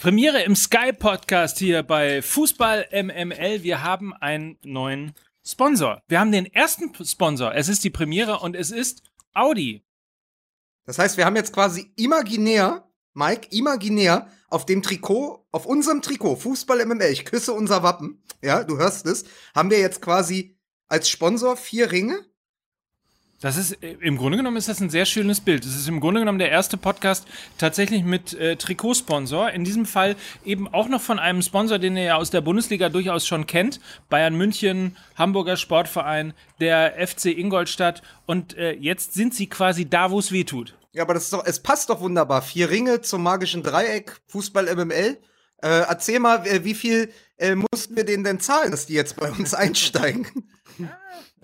Premiere im Sky Podcast hier bei Fußball MML. Wir haben einen neuen Sponsor. Wir haben den ersten Sponsor. Es ist die Premiere und es ist Audi. Das heißt, wir haben jetzt quasi imaginär, Mike, imaginär auf dem Trikot, auf unserem Trikot, Fußball MML, ich küsse unser Wappen, ja, du hörst es, haben wir jetzt quasi als Sponsor vier Ringe das ist äh, im Grunde genommen ist das ein sehr schönes Bild. Es ist im Grunde genommen der erste Podcast tatsächlich mit äh, Trikotsponsor. In diesem Fall eben auch noch von einem Sponsor, den ihr ja aus der Bundesliga durchaus schon kennt. Bayern München, Hamburger Sportverein, der FC Ingolstadt. Und äh, jetzt sind sie quasi da, wo es weh tut. Ja, aber das ist doch, es passt doch wunderbar. Vier Ringe zum magischen Dreieck, Fußball MML. Äh, erzähl mal, äh, wie viel äh, mussten wir denen denn zahlen, dass die jetzt bei uns einsteigen?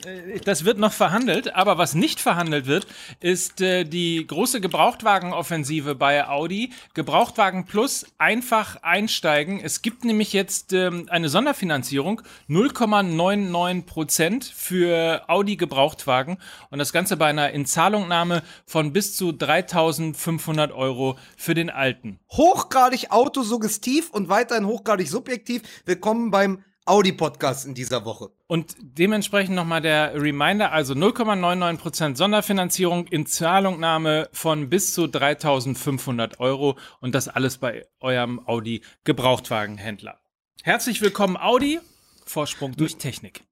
Äh, das wird noch verhandelt, aber was nicht verhandelt wird, ist äh, die große Gebrauchtwagenoffensive bei Audi. Gebrauchtwagen plus einfach einsteigen. Es gibt nämlich jetzt ähm, eine Sonderfinanzierung, 0,99 Prozent für Audi Gebrauchtwagen und das Ganze bei einer Inzahlungnahme von bis zu 3.500 Euro für den alten. Hochgradig autosuggestiv und weiterhin hochgradig subjektiv. Willkommen beim Audi-Podcast in dieser Woche. Und dementsprechend nochmal der Reminder, also 0,99% Sonderfinanzierung in Zahlungnahme von bis zu 3.500 Euro und das alles bei eurem Audi Gebrauchtwagenhändler. Herzlich willkommen Audi, Vorsprung durch Technik.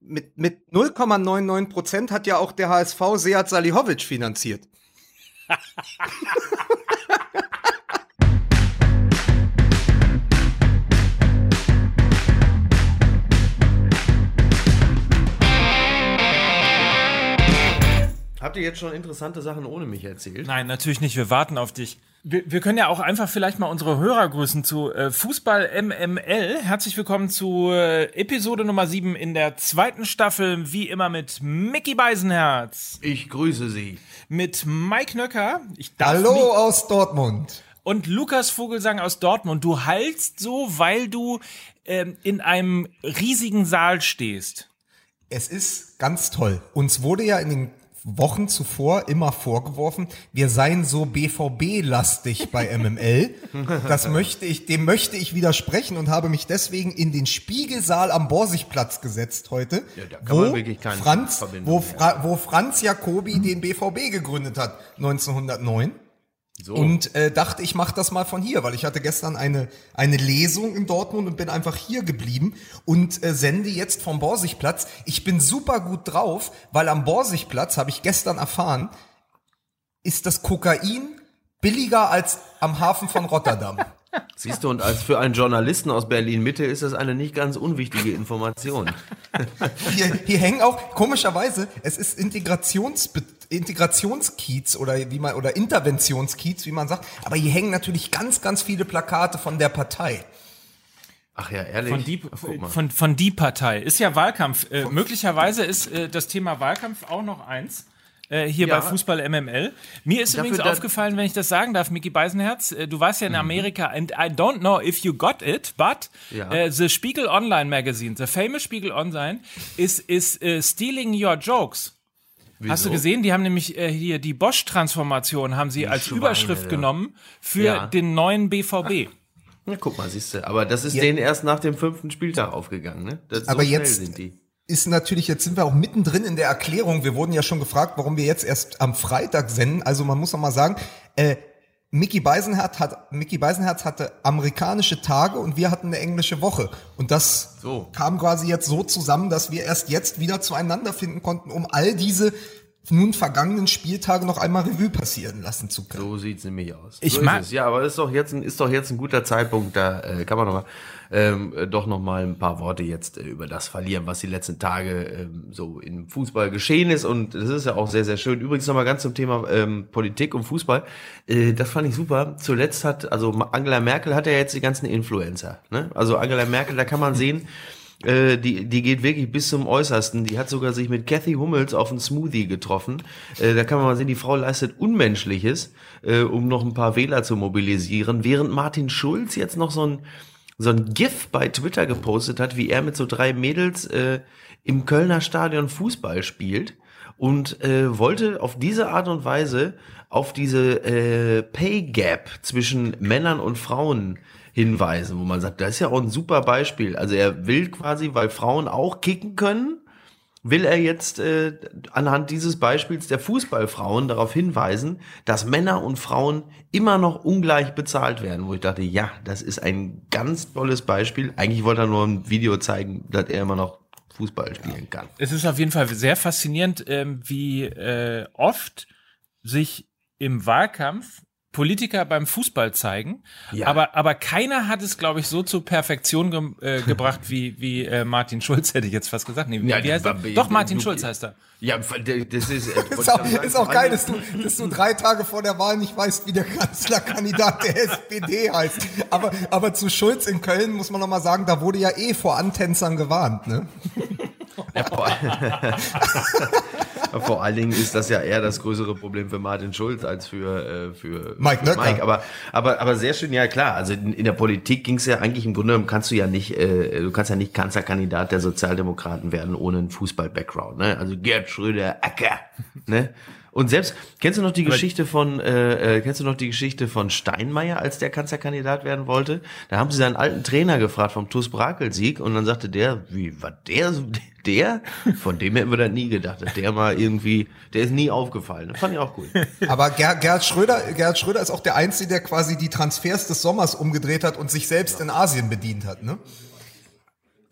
Mit, mit 0,99% hat ja auch der HSV Seat Salihovic finanziert. Habt ihr jetzt schon interessante Sachen ohne mich erzählt? Nein, natürlich nicht. Wir warten auf dich. Wir, wir können ja auch einfach vielleicht mal unsere Hörer grüßen zu äh, Fußball MML. Herzlich willkommen zu äh, Episode Nummer 7 in der zweiten Staffel, wie immer mit Mickey Beisenherz. Ich grüße Sie. Mit Mike Nöcker. Ich Hallo aus Dortmund. Und Lukas Vogelsang aus Dortmund. Du hallst so, weil du ähm, in einem riesigen Saal stehst. Es ist ganz toll. Uns wurde ja in den Wochen zuvor immer vorgeworfen, wir seien so BVB-lastig bei MML. Das möchte ich, dem möchte ich widersprechen und habe mich deswegen in den Spiegelsaal am Borsigplatz gesetzt heute, ja, wo, man wirklich keine Franz, wo, Fra wo Franz Jacobi den BVB gegründet hat, 1909. So. Und äh, dachte, ich mache das mal von hier, weil ich hatte gestern eine, eine Lesung in Dortmund und bin einfach hier geblieben und äh, sende jetzt vom Borsigplatz. Ich bin super gut drauf, weil am Borsigplatz, habe ich gestern erfahren, ist das Kokain billiger als am Hafen von Rotterdam. Siehst du, und als für einen Journalisten aus Berlin-Mitte ist das eine nicht ganz unwichtige Information. Hier, hier hängen auch, komischerweise, es ist Integrations, Integrationskiez oder wie man, oder Interventionskiez, wie man sagt, aber hier hängen natürlich ganz, ganz viele Plakate von der Partei. Ach ja, ehrlich. Von die, von, von die Partei. Ist ja Wahlkampf. Äh, möglicherweise ist äh, das Thema Wahlkampf auch noch eins äh, hier ja. bei Fußball MML. Mir ist Dafür übrigens aufgefallen, wenn ich das sagen darf, Mickey Beisenherz, äh, du warst ja in mhm. Amerika and I don't know if you got it, but ja. uh, the Spiegel Online Magazine, the famous Spiegel Online, is, is uh, stealing your jokes. Wieso? Hast du gesehen? Die haben nämlich äh, hier die Bosch-Transformation haben sie die als Schweine, Überschrift ja. genommen für ja. den neuen BVB. Na, guck mal, siehst du. Aber das ist ja. denen erst nach dem fünften Spieltag aufgegangen, ne? Das, so aber jetzt, sind die ist natürlich, jetzt sind wir auch mittendrin in der Erklärung. Wir wurden ja schon gefragt, warum wir jetzt erst am Freitag senden. Also man muss noch mal sagen, äh, Mickey Beisenherz hat, Mickey Beisenherz hatte amerikanische Tage und wir hatten eine englische Woche. Und das so. kam quasi jetzt so zusammen, dass wir erst jetzt wieder zueinander finden konnten, um all diese nun vergangenen Spieltage noch einmal Revue passieren lassen zu können. So sieht's nämlich aus. Ich so mag ja, aber ist doch jetzt ein, ist doch jetzt ein guter Zeitpunkt, da äh, kann man noch mal ähm, doch noch mal ein paar Worte jetzt äh, über das verlieren, was die letzten Tage ähm, so im Fußball geschehen ist und das ist ja auch sehr sehr schön. Übrigens noch mal ganz zum Thema ähm, Politik und Fußball. Äh, das fand ich super. Zuletzt hat also Angela Merkel hat ja jetzt die ganzen Influencer. Ne? Also Angela Merkel, da kann man sehen. Äh, die, die geht wirklich bis zum Äußersten. Die hat sogar sich mit Kathy Hummels auf einen Smoothie getroffen. Äh, da kann man mal sehen, die Frau leistet Unmenschliches, äh, um noch ein paar Wähler zu mobilisieren. Während Martin Schulz jetzt noch so ein, so ein GIF bei Twitter gepostet hat, wie er mit so drei Mädels äh, im Kölner Stadion Fußball spielt und äh, wollte auf diese Art und Weise auf diese äh, Pay Gap zwischen Männern und Frauen hinweisen, wo man sagt, das ist ja auch ein super Beispiel. Also er will quasi, weil Frauen auch kicken können, will er jetzt äh, anhand dieses Beispiels der Fußballfrauen darauf hinweisen, dass Männer und Frauen immer noch ungleich bezahlt werden. Wo ich dachte, ja, das ist ein ganz tolles Beispiel. Eigentlich wollte er nur ein Video zeigen, dass er immer noch Fußball spielen kann. Es ist auf jeden Fall sehr faszinierend, ähm, wie äh, oft sich im Wahlkampf Politiker beim Fußball zeigen. Ja. Aber, aber keiner hat es, glaube ich, so zur Perfektion ge äh, gebracht wie, wie äh, Martin Schulz, hätte ich jetzt fast gesagt. Nee, ja, wie heißt er? Doch, Martin Schulz heißt er. Ja, das ist, äh, ist, auch, ist auch geil, dass du, dass du drei Tage vor der Wahl nicht weißt, wie der Kanzlerkandidat der SPD heißt. Aber, aber zu Schulz in Köln muss man noch mal sagen, da wurde ja eh vor Antänzern gewarnt, ne? Ja, Vor allen Dingen ist das ja eher das größere Problem für Martin Schulz als für, äh, für Mike, Nöcker. Mike. Aber, aber, aber sehr schön, ja klar. Also in, in der Politik ging es ja eigentlich im Grunde genommen kannst du ja nicht, äh, du kannst ja nicht Kanzlerkandidat der Sozialdemokraten werden ohne einen Fußball-Background. Ne? Also Gerd Schröder, Acker. Ne? Und selbst, kennst du noch die Geschichte von, äh, äh, kennst du noch die Geschichte von Steinmeier, als der Kanzlerkandidat werden wollte? Da haben sie seinen alten Trainer gefragt vom TuS Brakel-Sieg und dann sagte der, wie, war der der? Von dem hätten wir da nie gedacht, dass der mal irgendwie, der ist nie aufgefallen. Das fand ich auch cool. Aber Ger Gerhard Schröder, Gerhard Schröder ist auch der Einzige, der quasi die Transfers des Sommers umgedreht hat und sich selbst in Asien bedient hat, ne?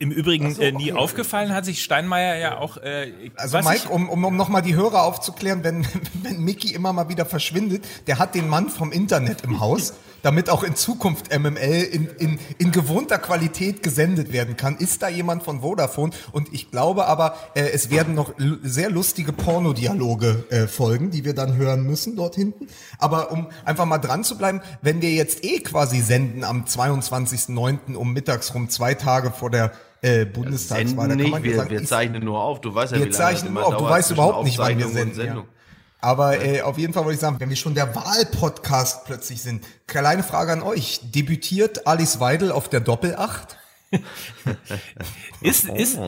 Im Übrigen so, äh, nie okay. aufgefallen hat sich Steinmeier ja auch. Äh, also Mike, um, um, um nochmal die Hörer aufzuklären, wenn, wenn Mickey immer mal wieder verschwindet, der hat den Mann vom Internet im Haus, damit auch in Zukunft MML in, in, in gewohnter Qualität gesendet werden kann. Ist da jemand von Vodafone? Und ich glaube aber, äh, es werden noch sehr lustige Pornodialoge äh, folgen, die wir dann hören müssen dort hinten. Aber um einfach mal dran zu bleiben, wenn wir jetzt eh quasi senden am 22.09. um mittags rum, zwei Tage vor der äh, Bundestagswahl. Da nicht, wir, sagen, wir zeichnen nur auf. Du weißt ja, wir wie lange zeichnen nur auf. Du weißt überhaupt nicht, wann wir senden. Ja. Aber äh, auf jeden Fall wollte ich sagen, wenn wir schon der Wahlpodcast plötzlich sind, kleine Frage an euch. Debütiert Alice Weidel auf der Doppelacht? ist, ist,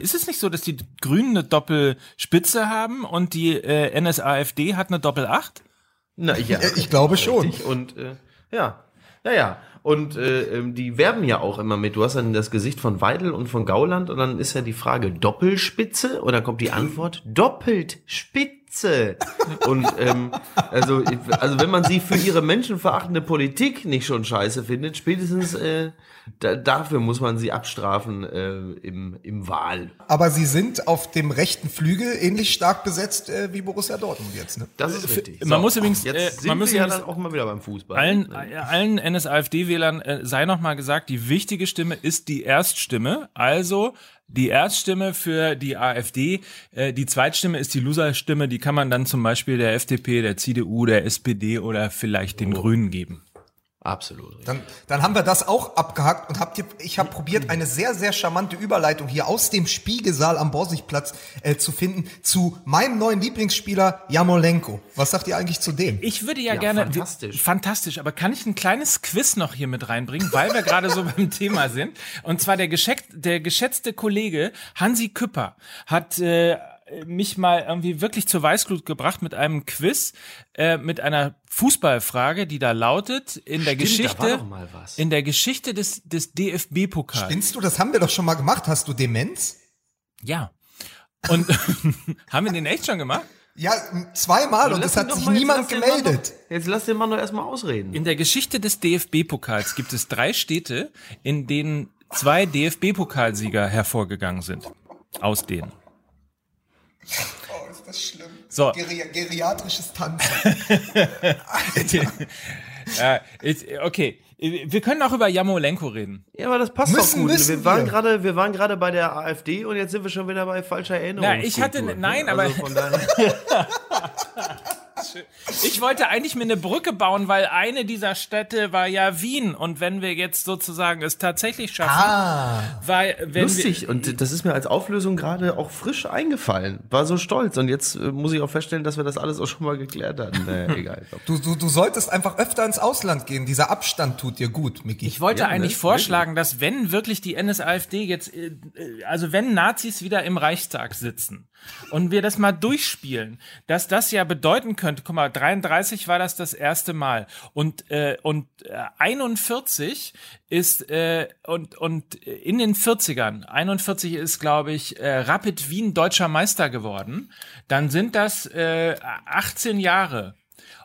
ist es nicht so, dass die Grünen eine Doppelspitze haben und die äh, NSAFD hat eine Doppelacht? Na, ja, ich glaube schon. Und äh, ja, ja, ja. Und äh, ähm, die werben ja auch immer mit. Du hast dann das Gesicht von Weidel und von Gauland und dann ist ja die Frage Doppelspitze und dann kommt die Antwort doppelt Spitze. Und ähm, also, also wenn man sie für ihre menschenverachtende Politik nicht schon scheiße findet, spätestens äh, da, dafür muss man sie abstrafen äh, im, im Wahl. Aber sie sind auf dem rechten Flügel ähnlich stark besetzt äh, wie Borussia Dortmund jetzt. Ne? Das ist richtig. Man so, muss übrigens, jetzt äh, sind man muss ja dann auch mal wieder beim Fußball. Allen, ne? allen NSAFD-Wählern äh, sei noch mal gesagt, die wichtige Stimme ist die Erststimme. Also die Erststimme für die AfD, äh, die Zweitstimme ist die Loserstimme, die kann man dann zum Beispiel der FDP, der CDU, der SPD oder vielleicht den oh. Grünen geben. Absolut. Dann, dann haben wir das auch abgehakt und habt ihr, ich habe probiert, eine sehr, sehr charmante Überleitung hier aus dem Spiegelsaal am Borsigplatz äh, zu finden zu meinem neuen Lieblingsspieler Jamolenko. Was sagt ihr eigentlich zu dem? Ich würde ja, ja gerne. Fantastisch. Fantastisch, aber kann ich ein kleines Quiz noch hier mit reinbringen, weil wir gerade so beim Thema sind? Und zwar der, geschätzt, der geschätzte Kollege Hansi Küpper hat äh, mich mal irgendwie wirklich zur Weißglut gebracht mit einem Quiz, äh, mit einer Fußballfrage, die da lautet, in der Geschichte, in der Geschichte des, des DFB-Pokals. Spinnst du? Das haben wir doch schon mal gemacht. Hast du Demenz? Ja. Und haben wir den echt schon gemacht? Ja, zweimal und es hat sich niemand gemeldet. Noch, jetzt lass den Mann doch erstmal ausreden. In der Geschichte des DFB-Pokals gibt es drei Städte, in denen zwei DFB-Pokalsieger hervorgegangen sind. Aus denen. Oh, ist das schlimm. So. Geri geriatrisches Tanzen. ja, okay. Wir können auch über Jamolenko reden. Ja, aber das passt müssen, doch gut. Wir waren gerade, wir waren gerade bei der AfD und jetzt sind wir schon wieder bei falscher Erinnerung. Na, ich hatte, nein, also aber. Ich wollte eigentlich mir eine Brücke bauen, weil eine dieser Städte war ja Wien. Und wenn wir jetzt sozusagen es tatsächlich schaffen, ah, weil wenn lustig. und das ist mir als Auflösung gerade auch frisch eingefallen. War so stolz. Und jetzt äh, muss ich auch feststellen, dass wir das alles auch schon mal geklärt hatten. Naja, egal. Du, du, du solltest einfach öfter ins Ausland gehen. Dieser Abstand tut dir gut, Miki. Ich wollte ja, ne? eigentlich ne? vorschlagen, dass wenn wirklich die NSAFD jetzt, äh, also wenn Nazis wieder im Reichstag sitzen und wir das mal durchspielen, dass das ja bedeuten könnte. Guck mal, 33 war das das erste Mal und äh, und äh, 41 ist äh, und und in den 40ern, 41 ist glaube ich äh, Rapid Wien deutscher Meister geworden. Dann sind das äh, 18 Jahre.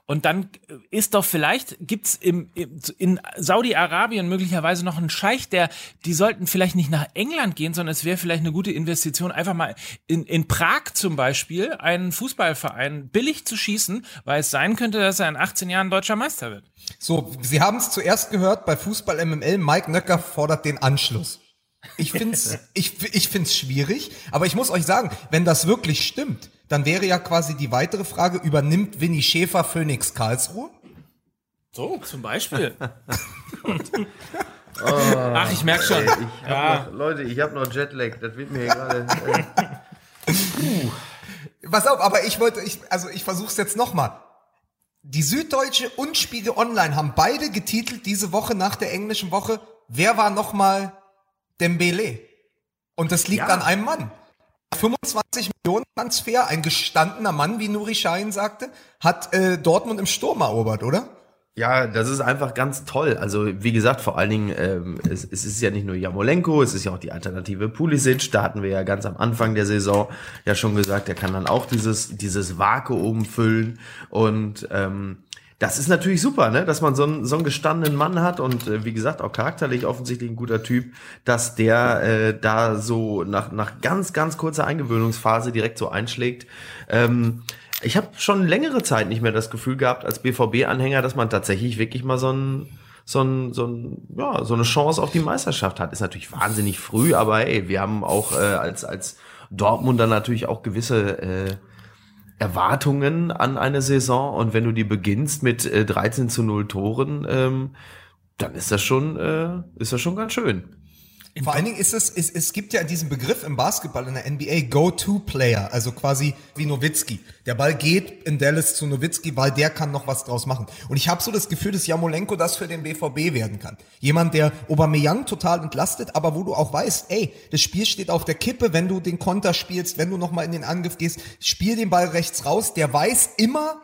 Und dann ist doch vielleicht, gibt's im, in Saudi-Arabien möglicherweise noch einen Scheich, der, die sollten vielleicht nicht nach England gehen, sondern es wäre vielleicht eine gute Investition, einfach mal in, in Prag zum Beispiel einen Fußballverein billig zu schießen, weil es sein könnte, dass er in 18 Jahren deutscher Meister wird. So, Sie haben es zuerst gehört bei Fußball MML, Mike Nöcker fordert den Anschluss. Ich find's, ich, ich find's schwierig, aber ich muss euch sagen, wenn das wirklich stimmt, dann wäre ja quasi die weitere Frage, übernimmt Winnie Schäfer Phoenix Karlsruhe? So, zum Beispiel. oh, Ach, ich merke schon. Ey, ich ja. noch, Leute, ich habe noch Jetlag, das wird mir hier gerade... Äh, Pass auf, aber ich wollte, ich, also ich versuch's jetzt nochmal. Die Süddeutsche und Spiegel Online haben beide getitelt diese Woche nach der englischen Woche, wer war nochmal Dembele? Und das liegt ja. an einem Mann. 25 Millionen Transfer, ein gestandener Mann, wie Nuri Schein sagte, hat äh, Dortmund im Sturm erobert, oder? Ja, das ist einfach ganz toll. Also wie gesagt, vor allen Dingen, ähm, es, es ist ja nicht nur Jamolenko, es ist ja auch die Alternative Pulisic. Da hatten wir ja ganz am Anfang der Saison ja schon gesagt, der kann dann auch dieses dieses Vakuum füllen und ähm, das ist natürlich super, ne? dass man so einen, so einen gestandenen Mann hat und äh, wie gesagt auch charakterlich offensichtlich ein guter Typ, dass der äh, da so nach, nach ganz, ganz kurzer Eingewöhnungsphase direkt so einschlägt. Ähm, ich habe schon längere Zeit nicht mehr das Gefühl gehabt als BVB-Anhänger, dass man tatsächlich wirklich mal so ein so, ein, so, ein, ja, so eine Chance auf die Meisterschaft hat. Ist natürlich wahnsinnig früh, aber hey, wir haben auch äh, als, als Dortmunder natürlich auch gewisse äh, Erwartungen an eine Saison und wenn du die beginnst mit äh, 13 zu 0 Toren, ähm, dann ist das schon, äh, ist das schon ganz schön. Vor allen Dingen ist es, es, es gibt ja diesen Begriff im Basketball in der NBA Go-To-Player, also quasi wie Nowitzki. Der Ball geht in Dallas zu Nowitzki, weil der kann noch was draus machen. Und ich habe so das Gefühl, dass Jamolenko das für den BVB werden kann. Jemand, der Aubameyang total entlastet, aber wo du auch weißt, ey, das Spiel steht auf der Kippe, wenn du den Konter spielst, wenn du nochmal in den Angriff gehst, spiel den Ball rechts raus, der weiß immer,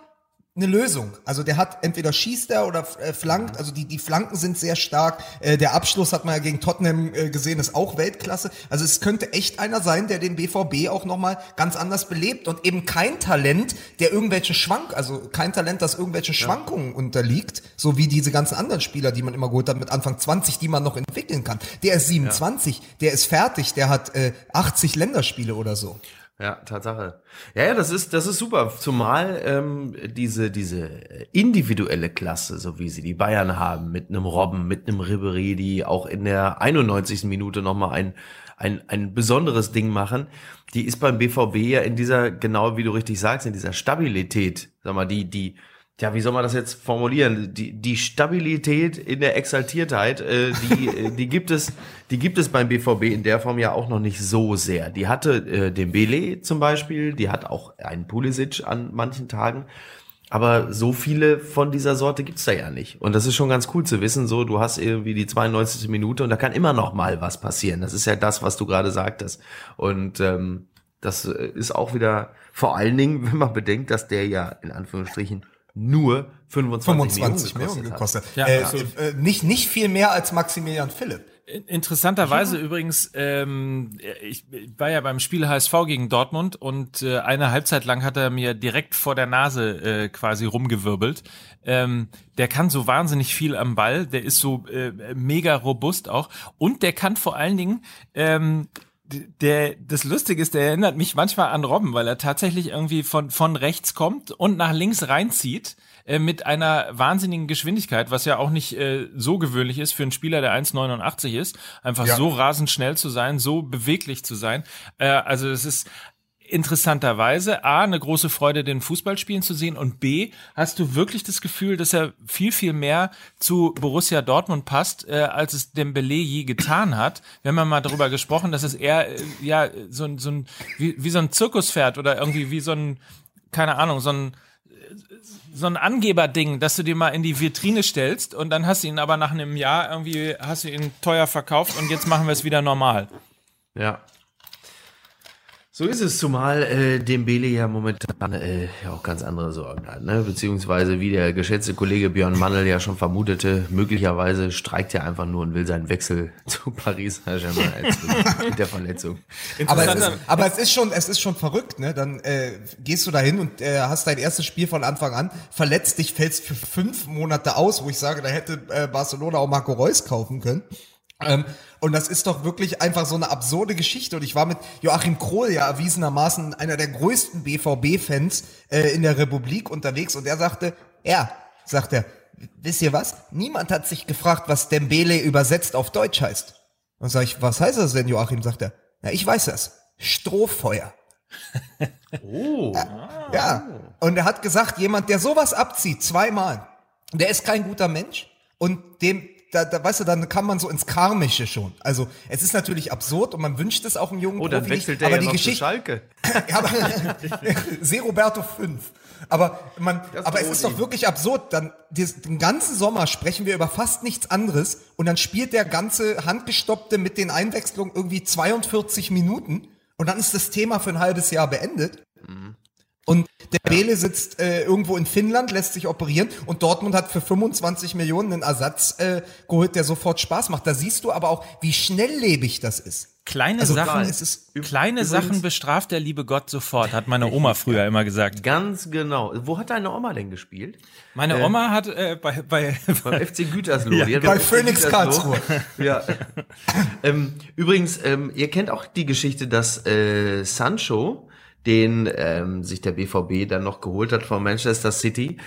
eine Lösung. Also der hat entweder schießt er oder äh, flankt, also die, die Flanken sind sehr stark. Äh, der Abschluss hat man ja gegen Tottenham äh, gesehen, ist auch Weltklasse. Also es könnte echt einer sein, der den BVB auch nochmal ganz anders belebt und eben kein Talent, der irgendwelche Schwank, also kein Talent, das irgendwelche Schwankungen ja. unterliegt, so wie diese ganzen anderen Spieler, die man immer geholt hat mit Anfang 20, die man noch entwickeln kann. Der ist 27, ja. der ist fertig, der hat äh, 80 Länderspiele oder so. Ja, Tatsache. Ja, ja, das ist, das ist super. Zumal ähm, diese, diese individuelle Klasse, so wie sie die Bayern haben, mit einem Robben, mit einem Ribery, die auch in der 91. Minute nochmal ein, ein, ein besonderes Ding machen, die ist beim BVB ja in dieser, genau wie du richtig sagst, in dieser Stabilität, sag mal, die, die, ja, wie soll man das jetzt formulieren? Die, die Stabilität in der Exaltiertheit, äh, die, äh, die gibt es, die gibt es beim BVB in der Form ja auch noch nicht so sehr. Die hatte äh, den Bele zum Beispiel, die hat auch einen Pulisic an manchen Tagen. Aber so viele von dieser Sorte gibt's da ja nicht. Und das ist schon ganz cool zu wissen, so, du hast irgendwie die 92. Minute und da kann immer noch mal was passieren. Das ist ja das, was du gerade sagtest. Und ähm, das ist auch wieder, vor allen Dingen, wenn man bedenkt, dass der ja in Anführungsstrichen nur 25, 25 Millionen gekostet, gekostet. Ja, äh, äh, nicht, nicht viel mehr als Maximilian Philipp. Interessanterweise ja. übrigens, ähm, ich war ja beim Spiel HSV gegen Dortmund und äh, eine Halbzeit lang hat er mir direkt vor der Nase äh, quasi rumgewirbelt. Ähm, der kann so wahnsinnig viel am Ball, der ist so äh, mega robust auch und der kann vor allen Dingen ähm, der, das Lustige ist, der erinnert mich manchmal an Robben, weil er tatsächlich irgendwie von, von rechts kommt und nach links reinzieht äh, mit einer wahnsinnigen Geschwindigkeit, was ja auch nicht äh, so gewöhnlich ist für einen Spieler, der 1,89 ist, einfach ja. so rasend schnell zu sein, so beweglich zu sein. Äh, also es ist interessanterweise A, eine große Freude, den Fußballspielen zu sehen und B, hast du wirklich das Gefühl, dass er viel, viel mehr zu Borussia Dortmund passt, äh, als es Dembele je getan hat. Wir haben ja mal darüber gesprochen, dass es eher, äh, ja, so, ein so ein, wie, wie so ein Zirkuspferd oder irgendwie wie so ein, keine Ahnung, so ein, so ein Angeberding, dass du dir mal in die Vitrine stellst und dann hast du ihn aber nach einem Jahr irgendwie, hast du ihn teuer verkauft und jetzt machen wir es wieder normal. Ja, So ist es, zumal äh, Dembele ja momentan äh, ja auch ganz andere Sorgen hat, ne? Beziehungsweise wie der geschätzte Kollege Björn Mannel ja schon vermutete, möglicherweise streikt er einfach nur und will seinen Wechsel zu Paris Saint-Germain mit der Verletzung. Aber es, ist, aber es ist schon, es ist schon verrückt, ne? Dann äh, gehst du dahin und äh, hast dein erstes Spiel von Anfang an, verletzt dich, fällst für fünf Monate aus, wo ich sage, da hätte äh, Barcelona auch Marco Reus kaufen können. Ähm, und das ist doch wirklich einfach so eine absurde Geschichte. Und ich war mit Joachim Krohl ja erwiesenermaßen einer der größten BVB-Fans äh, in der Republik unterwegs. Und er sagte, ja, sagt er, wisst ihr was? Niemand hat sich gefragt, was Dembele übersetzt auf Deutsch heißt. Und sag ich, was heißt das denn, Joachim? Sagt er, ja, ich weiß das. Strohfeuer. oh. Ja. ja. Und er hat gesagt, jemand, der sowas abzieht, zweimal, der ist kein guter Mensch. Und dem, da, da, weißt du, dann kann man so ins Karmische schon. Also es ist natürlich absurd und man wünscht es auch einem jungen Oh, dann Profi wechselt der aber ja die noch Geschichte, Schalke. ja, aber, Se Roberto 5. Aber man, aber es ist doch wirklich absurd. Dann den ganzen Sommer sprechen wir über fast nichts anderes und dann spielt der ganze handgestoppte mit den Einwechslungen irgendwie 42 Minuten und dann ist das Thema für ein halbes Jahr beendet. Mhm. Und der Bele sitzt äh, irgendwo in Finnland, lässt sich operieren und Dortmund hat für 25 Millionen einen Ersatz äh, geholt, der sofort Spaß macht. Da siehst du aber auch, wie schnelllebig das ist. Kleine also Sachen, ist kleine Sachen bestraft der liebe Gott sofort, hat meine Oma früher immer gesagt. Ganz genau. Wo hat deine Oma denn gespielt? Meine äh, Oma hat äh, bei, bei beim FC Gütersloh. Ja, bei Phoenix Karlsruhe. ja. ähm, übrigens, ähm, ihr kennt auch die Geschichte, dass äh, Sancho den ähm, sich der BVB dann noch geholt hat von Manchester City,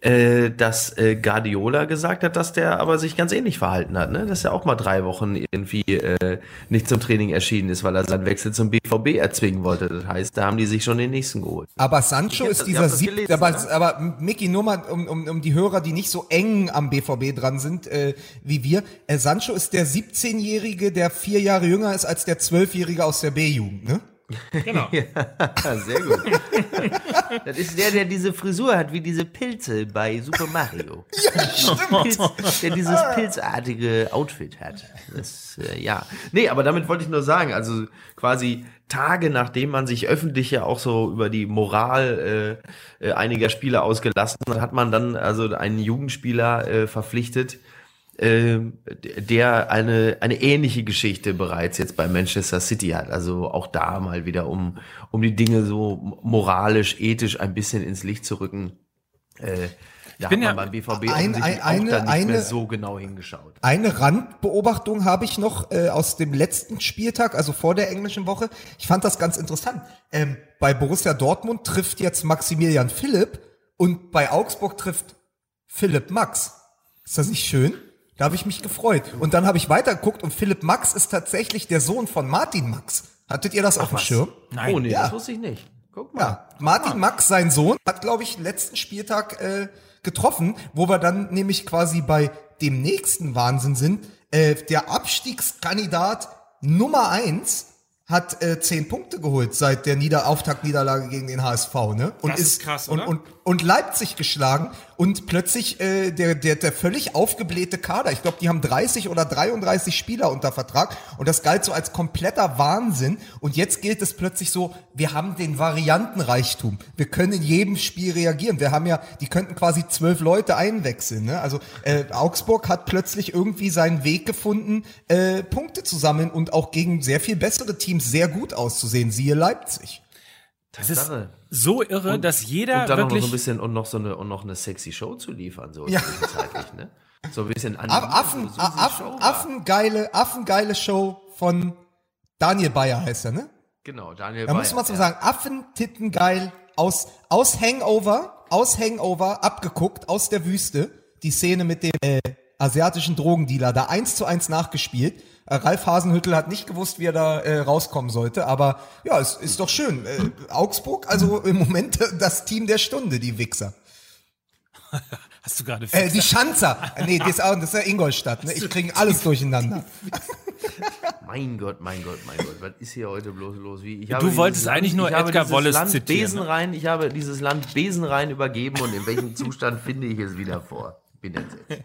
äh, dass äh, Guardiola gesagt hat, dass der aber sich ganz ähnlich verhalten hat, ne? dass er auch mal drei Wochen irgendwie äh, nicht zum Training erschienen ist, weil er seinen Wechsel zum BVB erzwingen wollte. Das heißt, da haben die sich schon den nächsten geholt. Aber Sancho ist dieser siebte, aber, ne? aber Mickey, nur mal um, um, um die Hörer, die nicht so eng am BVB dran sind äh, wie wir, äh, Sancho ist der 17-Jährige, der vier Jahre jünger ist als der Zwölfjährige aus der B-Jugend, ne? Genau. ja, sehr gut. das ist der, der diese Frisur hat, wie diese Pilze bei Super Mario. Ja, stimmt. Pilz, der dieses pilzartige Outfit hat. Das, äh, ja. Nee, aber damit wollte ich nur sagen, also quasi Tage nachdem man sich öffentlich ja auch so über die Moral äh, äh, einiger Spieler ausgelassen hat, hat man dann also einen Jugendspieler äh, verpflichtet, äh, der eine, eine ähnliche Geschichte bereits jetzt bei Manchester City hat. Also auch da mal wieder, um, um die Dinge so moralisch, ethisch ein bisschen ins Licht zu rücken. Äh, da hat man ja beim BVB ein, ein, eine, auch da nicht eine, mehr so genau hingeschaut. Eine Randbeobachtung habe ich noch äh, aus dem letzten Spieltag, also vor der englischen Woche. Ich fand das ganz interessant. Ähm, bei Borussia Dortmund trifft jetzt Maximilian Philipp und bei Augsburg trifft Philipp Max. Ist das nicht schön? Da habe ich mich gefreut. Und dann habe ich weitergeguckt und Philipp Max ist tatsächlich der Sohn von Martin Max. Hattet ihr das Ach, auf dem was? Schirm? Nein, oh nee, ja. das wusste ich nicht. Guck mal. Ja, Martin Max, sein Sohn, hat, glaube ich, letzten Spieltag äh, getroffen, wo wir dann nämlich quasi bei dem nächsten Wahnsinn sind. Äh, der Abstiegskandidat Nummer eins hat äh, zehn Punkte geholt seit der Nieder Auftaktniederlage gegen den HSV, ne? Und das ist, ist krass, oder? Und, und, und Leipzig geschlagen und plötzlich äh, der, der, der völlig aufgeblähte Kader. Ich glaube, die haben 30 oder 33 Spieler unter Vertrag und das galt so als kompletter Wahnsinn. Und jetzt gilt es plötzlich so, wir haben den Variantenreichtum. Wir können in jedem Spiel reagieren. Wir haben ja, die könnten quasi zwölf Leute einwechseln. Ne? Also äh, Augsburg hat plötzlich irgendwie seinen Weg gefunden, äh, Punkte zu sammeln und auch gegen sehr viel bessere Teams sehr gut auszusehen. Siehe Leipzig. Das ist so irre, und, dass jeder und dann wirklich noch so ein bisschen und noch so eine und noch eine sexy Show zu liefern so ja. zwischenzeitlich, ne? So ein bisschen an Affen, so Affen, Affengeile, Affengeile Show von Daniel Bayer heißt er, ne? Genau, Daniel da Bayer. Da muss man so ja. sagen, Affentittengeil aus aus Hangover, aus Hangover abgeguckt aus der Wüste, die Szene mit dem äh, asiatischen Drogendealer da eins zu eins nachgespielt Ralf Hasenhüttel hat nicht gewusst, wie er da äh, rauskommen sollte, aber ja, es ist doch schön. Äh, Augsburg, also im Moment das Team der Stunde, die Wichser. Hast du gerade äh, Die Schanzer. Äh, nee, das ist, auch, das ist ja Ingolstadt. Ne? Ich kriege alles durcheinander. mein Gott, mein Gott, mein Gott. Was ist hier heute bloß los? Wie, ich du wolltest Land, eigentlich nur Edgar Wallace Land zitieren. Besenrein, ich habe dieses Land Besenrein übergeben und in welchem Zustand finde ich es wieder vor? Bin entsetzt.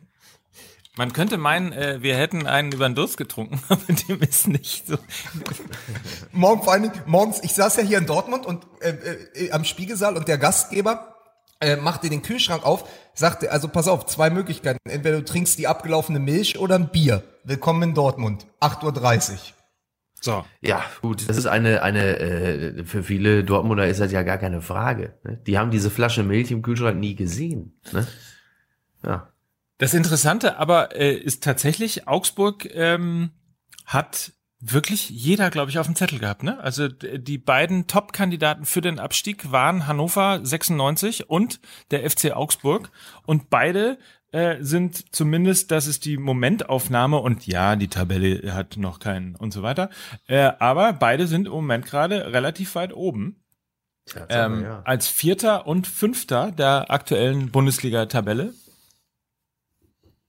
Man könnte meinen, äh, wir hätten einen über den Durst getrunken, aber dem ist nicht so. Morgen vor allen Dingen, morgens, ich saß ja hier in Dortmund und äh, äh, am Spiegelsaal und der Gastgeber äh, machte den Kühlschrank auf, sagte, also pass auf, zwei Möglichkeiten. Entweder du trinkst die abgelaufene Milch oder ein Bier. Willkommen in Dortmund, 8.30 Uhr. So. Ja, gut, das ist eine, eine, äh, für viele Dortmunder ist das ja gar keine Frage. Ne? Die haben diese Flasche Milch im Kühlschrank nie gesehen. Ne? Ja. Das Interessante aber äh, ist tatsächlich, Augsburg ähm, hat wirklich jeder, glaube ich, auf dem Zettel gehabt. Ne? Also die beiden Top-Kandidaten für den Abstieg waren Hannover 96 und der FC Augsburg. Und beide äh, sind zumindest, das ist die Momentaufnahme und ja, die Tabelle hat noch keinen und so weiter. Äh, aber beide sind im Moment gerade relativ weit oben. Ähm, ja. Als Vierter und Fünfter der aktuellen Bundesliga-Tabelle.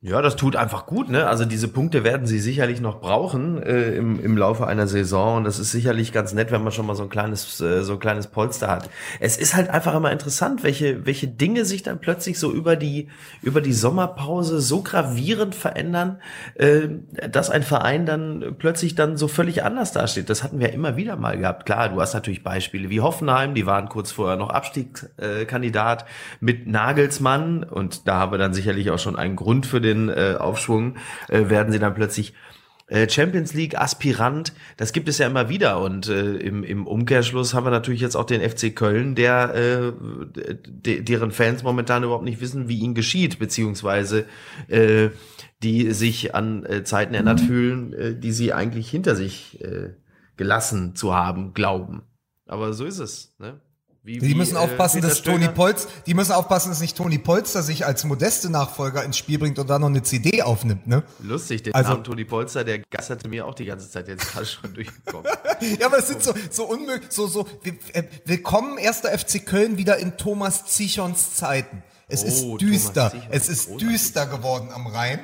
Ja, das tut einfach gut, ne? Also diese Punkte werden sie sicherlich noch brauchen äh, im, im Laufe einer Saison. Und das ist sicherlich ganz nett, wenn man schon mal so ein kleines, äh, so ein kleines Polster hat. Es ist halt einfach immer interessant, welche, welche Dinge sich dann plötzlich so über die, über die Sommerpause so gravierend verändern, äh, dass ein Verein dann plötzlich dann so völlig anders dasteht. Das hatten wir immer wieder mal gehabt. Klar, du hast natürlich Beispiele wie Hoffenheim, die waren kurz vorher noch Abstiegskandidat mit Nagelsmann und da haben wir dann sicherlich auch schon einen Grund für den den äh, Aufschwung, äh, werden sie dann plötzlich äh, Champions League Aspirant, das gibt es ja immer wieder und äh, im, im Umkehrschluss haben wir natürlich jetzt auch den FC Köln, der äh, de, deren Fans momentan überhaupt nicht wissen, wie ihnen geschieht, beziehungsweise äh, die sich an äh, Zeiten erinnert mhm. fühlen, äh, die sie eigentlich hinter sich äh, gelassen zu haben, glauben. Aber so ist es. Ne? Wie, die müssen wie, aufpassen, äh, dass Toni Polz, die müssen aufpassen, dass nicht Toni Polster sich als modeste Nachfolger ins Spiel bringt und dann noch eine CD aufnimmt, ne? Lustig, der also, Namen Toni Polster, der geisterte mir auch die ganze Zeit jetzt gerade schon durchgekommen. ja, aber es sind so, so unmöglich, so, so, äh, willkommen erster FC Köln wieder in Thomas Zichons Zeiten. Es oh, ist düster, es ist oh, düster geworden am Rhein.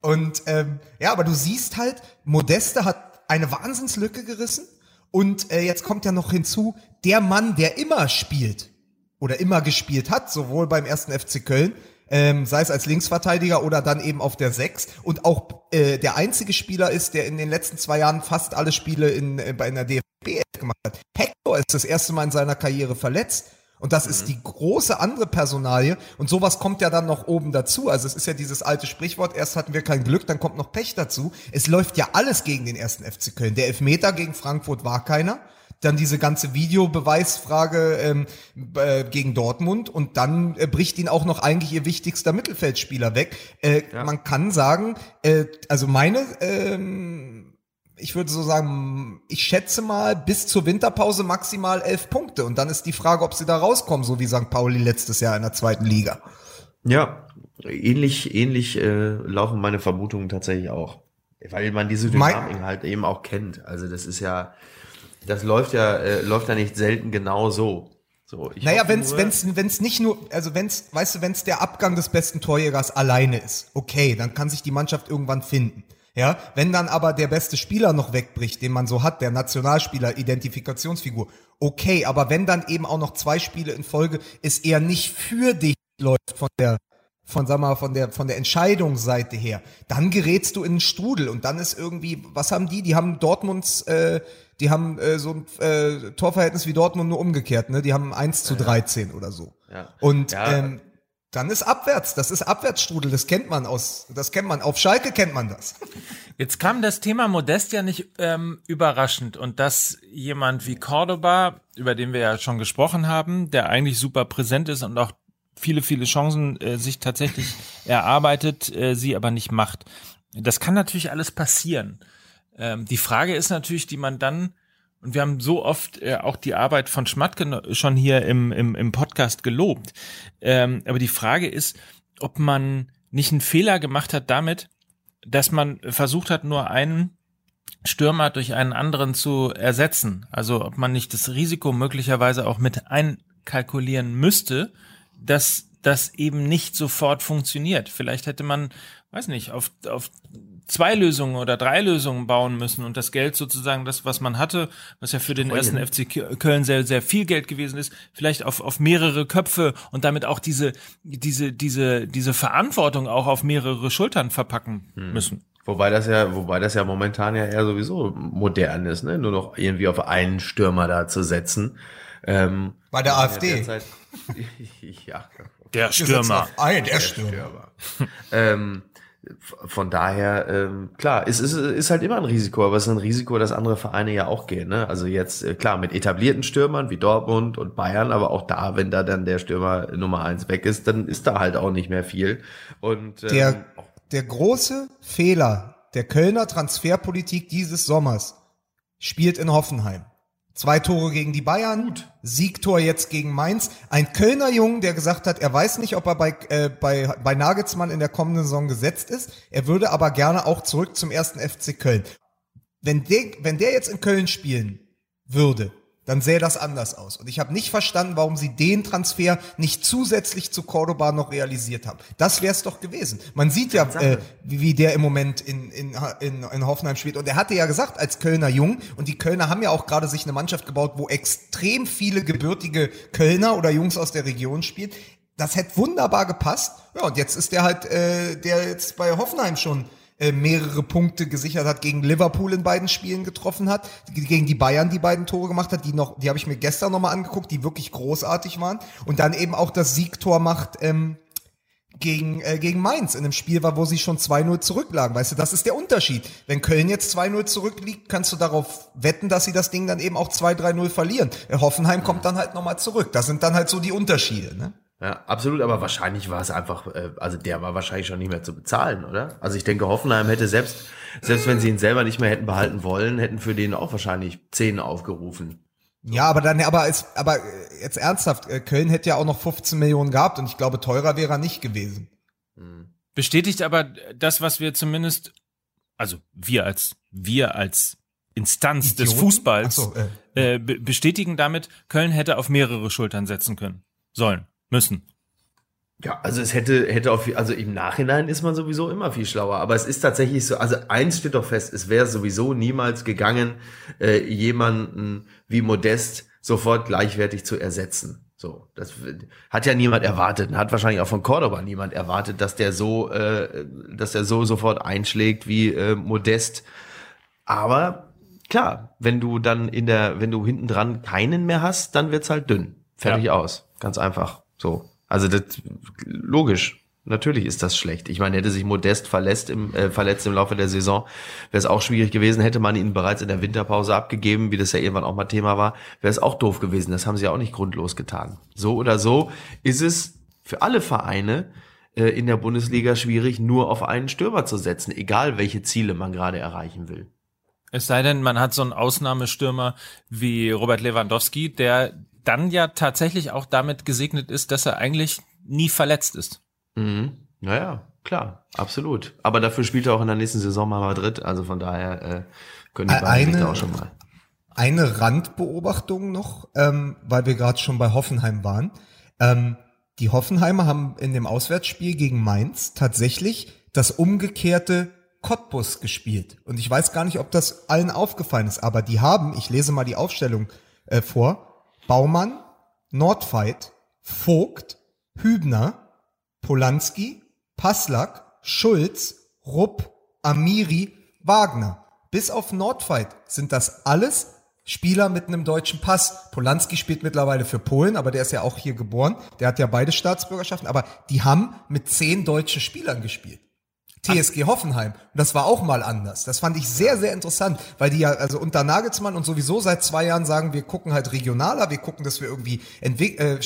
Und, ähm, ja, aber du siehst halt, Modeste hat eine Wahnsinnslücke gerissen. Und äh, jetzt kommt ja noch hinzu, der Mann, der immer spielt oder immer gespielt hat, sowohl beim ersten FC Köln, ähm, sei es als Linksverteidiger oder dann eben auf der Sechs und auch äh, der einzige Spieler ist, der in den letzten zwei Jahren fast alle Spiele in, äh, bei einer DFB gemacht hat. Hector ist das erste Mal in seiner Karriere verletzt. Und das mhm. ist die große andere Personalie. Und sowas kommt ja dann noch oben dazu. Also es ist ja dieses alte Sprichwort, erst hatten wir kein Glück, dann kommt noch Pech dazu. Es läuft ja alles gegen den ersten FC Köln. Der Elfmeter gegen Frankfurt war keiner dann diese ganze Videobeweisfrage ähm, äh, gegen Dortmund und dann äh, bricht ihn auch noch eigentlich ihr wichtigster Mittelfeldspieler weg. Äh, ja. Man kann sagen, äh, also meine, ähm, ich würde so sagen, ich schätze mal bis zur Winterpause maximal elf Punkte und dann ist die Frage, ob sie da rauskommen, so wie St. Pauli letztes Jahr in der zweiten Liga. Ja, ähnlich, ähnlich äh, laufen meine Vermutungen tatsächlich auch. Weil man diese Dynamik halt eben auch kennt. Also das ist ja, das läuft ja, äh, läuft ja nicht selten genau so. So, ich naja, wenn es wenn's, wenn's nicht nur, also wenn's, weißt du, wenn's der Abgang des besten Torjägers alleine ist, okay, dann kann sich die Mannschaft irgendwann finden. Ja, wenn dann aber der beste Spieler noch wegbricht, den man so hat, der Nationalspieler, Identifikationsfigur, okay, aber wenn dann eben auch noch zwei Spiele in Folge es eher nicht für dich läuft von der von sag mal von der von der Entscheidungsseite her, dann gerätst du in einen Strudel und dann ist irgendwie, was haben die? Die haben Dortmunds äh, die haben äh, so ein äh, Torverhältnis wie Dortmund nur umgekehrt, ne? Die haben 1 zu 13 ja. oder so. Ja. Und ja. Ähm, dann ist abwärts, das ist Abwärtsstrudel, das kennt man aus, das kennt man, auf Schalke kennt man das. Jetzt kam das Thema Modest ja nicht ähm, überraschend und dass jemand wie Cordoba, über den wir ja schon gesprochen haben, der eigentlich super präsent ist und auch viele, viele Chancen äh, sich tatsächlich erarbeitet, äh, sie aber nicht macht. Das kann natürlich alles passieren. Ähm, die Frage ist natürlich, die man dann, und wir haben so oft äh, auch die Arbeit von Schmatke schon hier im, im, im Podcast gelobt, ähm, aber die Frage ist, ob man nicht einen Fehler gemacht hat damit, dass man versucht hat, nur einen Stürmer durch einen anderen zu ersetzen. Also ob man nicht das Risiko möglicherweise auch mit einkalkulieren müsste, dass das eben nicht sofort funktioniert. Vielleicht hätte man, weiß nicht, auf, auf zwei Lösungen oder drei Lösungen bauen müssen und das Geld sozusagen, das, was man hatte, was ja für den ersten FC Köln sehr, sehr viel Geld gewesen ist, vielleicht auf, auf mehrere Köpfe und damit auch diese, diese, diese, diese Verantwortung auch auf mehrere Schultern verpacken hm. müssen. Wobei das ja, wobei das ja momentan ja eher sowieso modern ist, ne? Nur noch irgendwie auf einen Stürmer da zu setzen. Ähm, Bei der AfD. Derzeit, ja. Der Stürmer. Ein, der, der Stürmer. Stürmer. ähm, von daher, ähm, klar, es ist, ist halt immer ein Risiko, aber es ist ein Risiko, dass andere Vereine ja auch gehen. Ne? Also jetzt, äh, klar, mit etablierten Stürmern wie Dortmund und Bayern, aber auch da, wenn da dann der Stürmer Nummer eins weg ist, dann ist da halt auch nicht mehr viel. Und ähm, der, der große Fehler der Kölner Transferpolitik dieses Sommers spielt in Hoffenheim. Zwei Tore gegen die Bayern, Gut. Siegtor jetzt gegen Mainz. Ein Kölner Jungen, der gesagt hat, er weiß nicht, ob er bei, äh, bei, bei Nagelsmann in der kommenden Saison gesetzt ist. Er würde aber gerne auch zurück zum ersten FC Köln. Wenn der, wenn der jetzt in Köln spielen würde, dann sähe das anders aus. Und ich habe nicht verstanden, warum sie den Transfer nicht zusätzlich zu Cordoba noch realisiert haben. Das wäre es doch gewesen. Man sieht ja, äh, wie, wie der im Moment in, in, in, in Hoffenheim spielt. Und er hatte ja gesagt, als Kölner Jung, und die Kölner haben ja auch gerade sich eine Mannschaft gebaut, wo extrem viele gebürtige Kölner oder Jungs aus der Region spielen. Das hätte wunderbar gepasst. Ja, und jetzt ist der halt, äh, der jetzt bei Hoffenheim schon mehrere Punkte gesichert hat, gegen Liverpool in beiden Spielen getroffen hat, gegen die Bayern die beiden Tore gemacht hat, die noch, die habe ich mir gestern nochmal angeguckt, die wirklich großartig waren. Und dann eben auch das Siegtor macht ähm, gegen, äh, gegen Mainz in einem Spiel war, wo sie schon 2-0 zurücklagen. Weißt du, das ist der Unterschied. Wenn Köln jetzt 2-0 zurückliegt, kannst du darauf wetten, dass sie das Ding dann eben auch 2-3-0 verlieren. Hoffenheim kommt dann halt nochmal zurück. Das sind dann halt so die Unterschiede. Ne? Ja, absolut, aber wahrscheinlich war es einfach, äh, also der war wahrscheinlich schon nicht mehr zu bezahlen, oder? Also ich denke, Hoffenheim hätte selbst, selbst wenn sie ihn selber nicht mehr hätten behalten wollen, hätten für den auch wahrscheinlich zehn aufgerufen. Ja, aber dann, aber es, aber jetzt ernsthaft, äh, Köln hätte ja auch noch 15 Millionen gehabt und ich glaube, teurer wäre er nicht gewesen. Hm. Bestätigt aber das, was wir zumindest, also wir als, wir als Instanz Idioten? des Fußballs so, äh, äh, bestätigen damit, Köln hätte auf mehrere Schultern setzen können, sollen müssen. Ja, also es hätte, hätte auch, also im Nachhinein ist man sowieso immer viel schlauer. Aber es ist tatsächlich so, also eins steht doch fest, es wäre sowieso niemals gegangen, äh, jemanden wie Modest sofort gleichwertig zu ersetzen. So, das hat ja niemand erwartet. Hat wahrscheinlich auch von Cordoba niemand erwartet, dass der so, äh, dass der so sofort einschlägt wie äh, Modest. Aber klar, wenn du dann in der, wenn du hinten dran keinen mehr hast, dann wird's halt dünn. Fertig ja. aus. Ganz einfach. So. Also das logisch. Natürlich ist das schlecht. Ich meine, hätte sich Modest verletzt im, äh, verletzt im Laufe der Saison, wäre es auch schwierig gewesen. Hätte man ihn bereits in der Winterpause abgegeben, wie das ja irgendwann auch mal Thema war, wäre es auch doof gewesen. Das haben sie ja auch nicht grundlos getan. So oder so ist es für alle Vereine äh, in der Bundesliga schwierig, nur auf einen Stürmer zu setzen, egal welche Ziele man gerade erreichen will. Es sei denn, man hat so einen Ausnahmestürmer wie Robert Lewandowski, der dann ja tatsächlich auch damit gesegnet ist, dass er eigentlich nie verletzt ist. Mhm. Naja, klar, absolut. Aber dafür spielt er auch in der nächsten Saison mal Madrid, also von daher äh, können die beiden eine, auch schon mal. Eine Randbeobachtung noch, ähm, weil wir gerade schon bei Hoffenheim waren. Ähm, die Hoffenheimer haben in dem Auswärtsspiel gegen Mainz tatsächlich das umgekehrte Cottbus gespielt. Und ich weiß gar nicht, ob das allen aufgefallen ist, aber die haben, ich lese mal die Aufstellung äh, vor, Baumann, Nordveit, Vogt, Hübner, Polanski, Passlack, Schulz, Rupp, Amiri, Wagner. Bis auf Nordveit sind das alles Spieler mit einem deutschen Pass. Polanski spielt mittlerweile für Polen, aber der ist ja auch hier geboren. Der hat ja beide Staatsbürgerschaften, aber die haben mit zehn deutschen Spielern gespielt. TSG Hoffenheim. Und das war auch mal anders. Das fand ich sehr, sehr interessant, weil die ja, also unter Nagelsmann und sowieso seit zwei Jahren sagen, wir gucken halt regionaler, wir gucken, dass wir irgendwie äh, äh,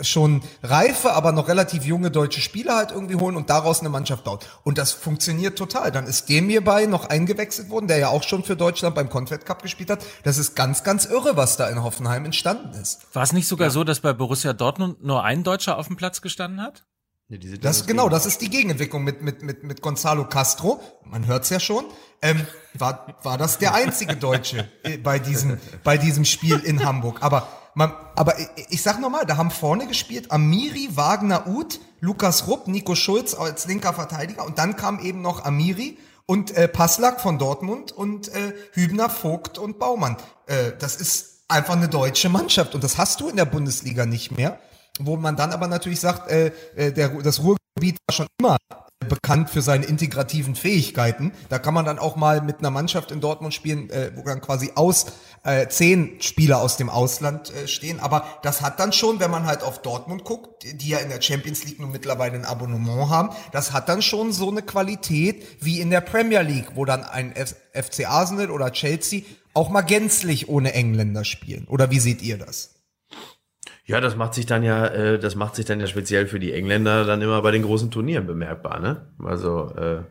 schon reife, aber noch relativ junge deutsche Spieler halt irgendwie holen und daraus eine Mannschaft baut. Und das funktioniert total. Dann ist dem hierbei noch eingewechselt worden, der ja auch schon für Deutschland beim Confed Cup gespielt hat. Das ist ganz, ganz irre, was da in Hoffenheim entstanden ist. War es nicht sogar ja. so, dass bei Borussia Dortmund nur ein Deutscher auf dem Platz gestanden hat? Ja, das genau, das ist die Gegenentwicklung mit mit mit mit Gonzalo Castro. Man hört's ja schon. Ähm, war war das der einzige Deutsche bei diesem bei diesem Spiel in Hamburg? Aber man, aber ich, ich sag noch mal, da haben vorne gespielt Amiri, Wagner, Uth, Lukas Rupp, Nico Schulz als linker Verteidiger und dann kam eben noch Amiri und äh, Passlack von Dortmund und äh, Hübner, Vogt und Baumann. Äh, das ist einfach eine deutsche Mannschaft und das hast du in der Bundesliga nicht mehr, wo man dann aber natürlich sagt, äh, äh der, das Ruhrgebiet war schon immer bekannt für seine integrativen Fähigkeiten. Da kann man dann auch mal mit einer Mannschaft in Dortmund spielen, äh, wo dann quasi aus äh, zehn Spieler aus dem Ausland äh, stehen. Aber das hat dann schon, wenn man halt auf Dortmund guckt, die ja in der Champions League nun mittlerweile ein Abonnement haben, das hat dann schon so eine Qualität wie in der Premier League, wo dann ein F FC Arsenal oder Chelsea auch mal gänzlich ohne Engländer spielen. Oder wie seht ihr das? Ja, das macht sich dann ja, äh, das macht sich dann ja speziell für die Engländer dann immer bei den großen Turnieren bemerkbar, ne? Also äh,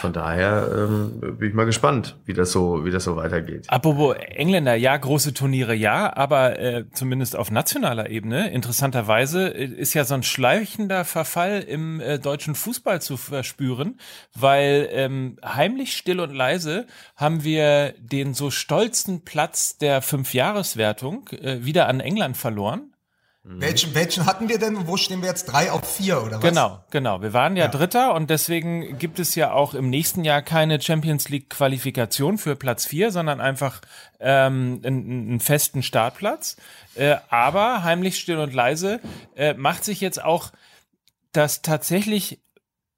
von daher ähm, bin ich mal gespannt, wie das so, wie das so weitergeht. Apropos Engländer, ja, große Turniere, ja, aber äh, zumindest auf nationaler Ebene, interessanterweise, äh, ist ja so ein schleichender Verfall im äh, deutschen Fußball zu verspüren, weil ähm, heimlich still und leise haben wir den so stolzen Platz der Fünfjahreswertung äh, wieder an England verloren. Mhm. Welchen, welchen hatten wir denn und wo stehen wir jetzt? Drei auf vier oder was? Genau, genau. Wir waren ja, ja, Dritter und deswegen gibt es ja auch im nächsten Jahr keine Champions League Qualifikation für Platz vier, sondern einfach ähm, einen, einen festen Startplatz. Äh, aber heimlich still und leise äh, macht sich jetzt auch das tatsächlich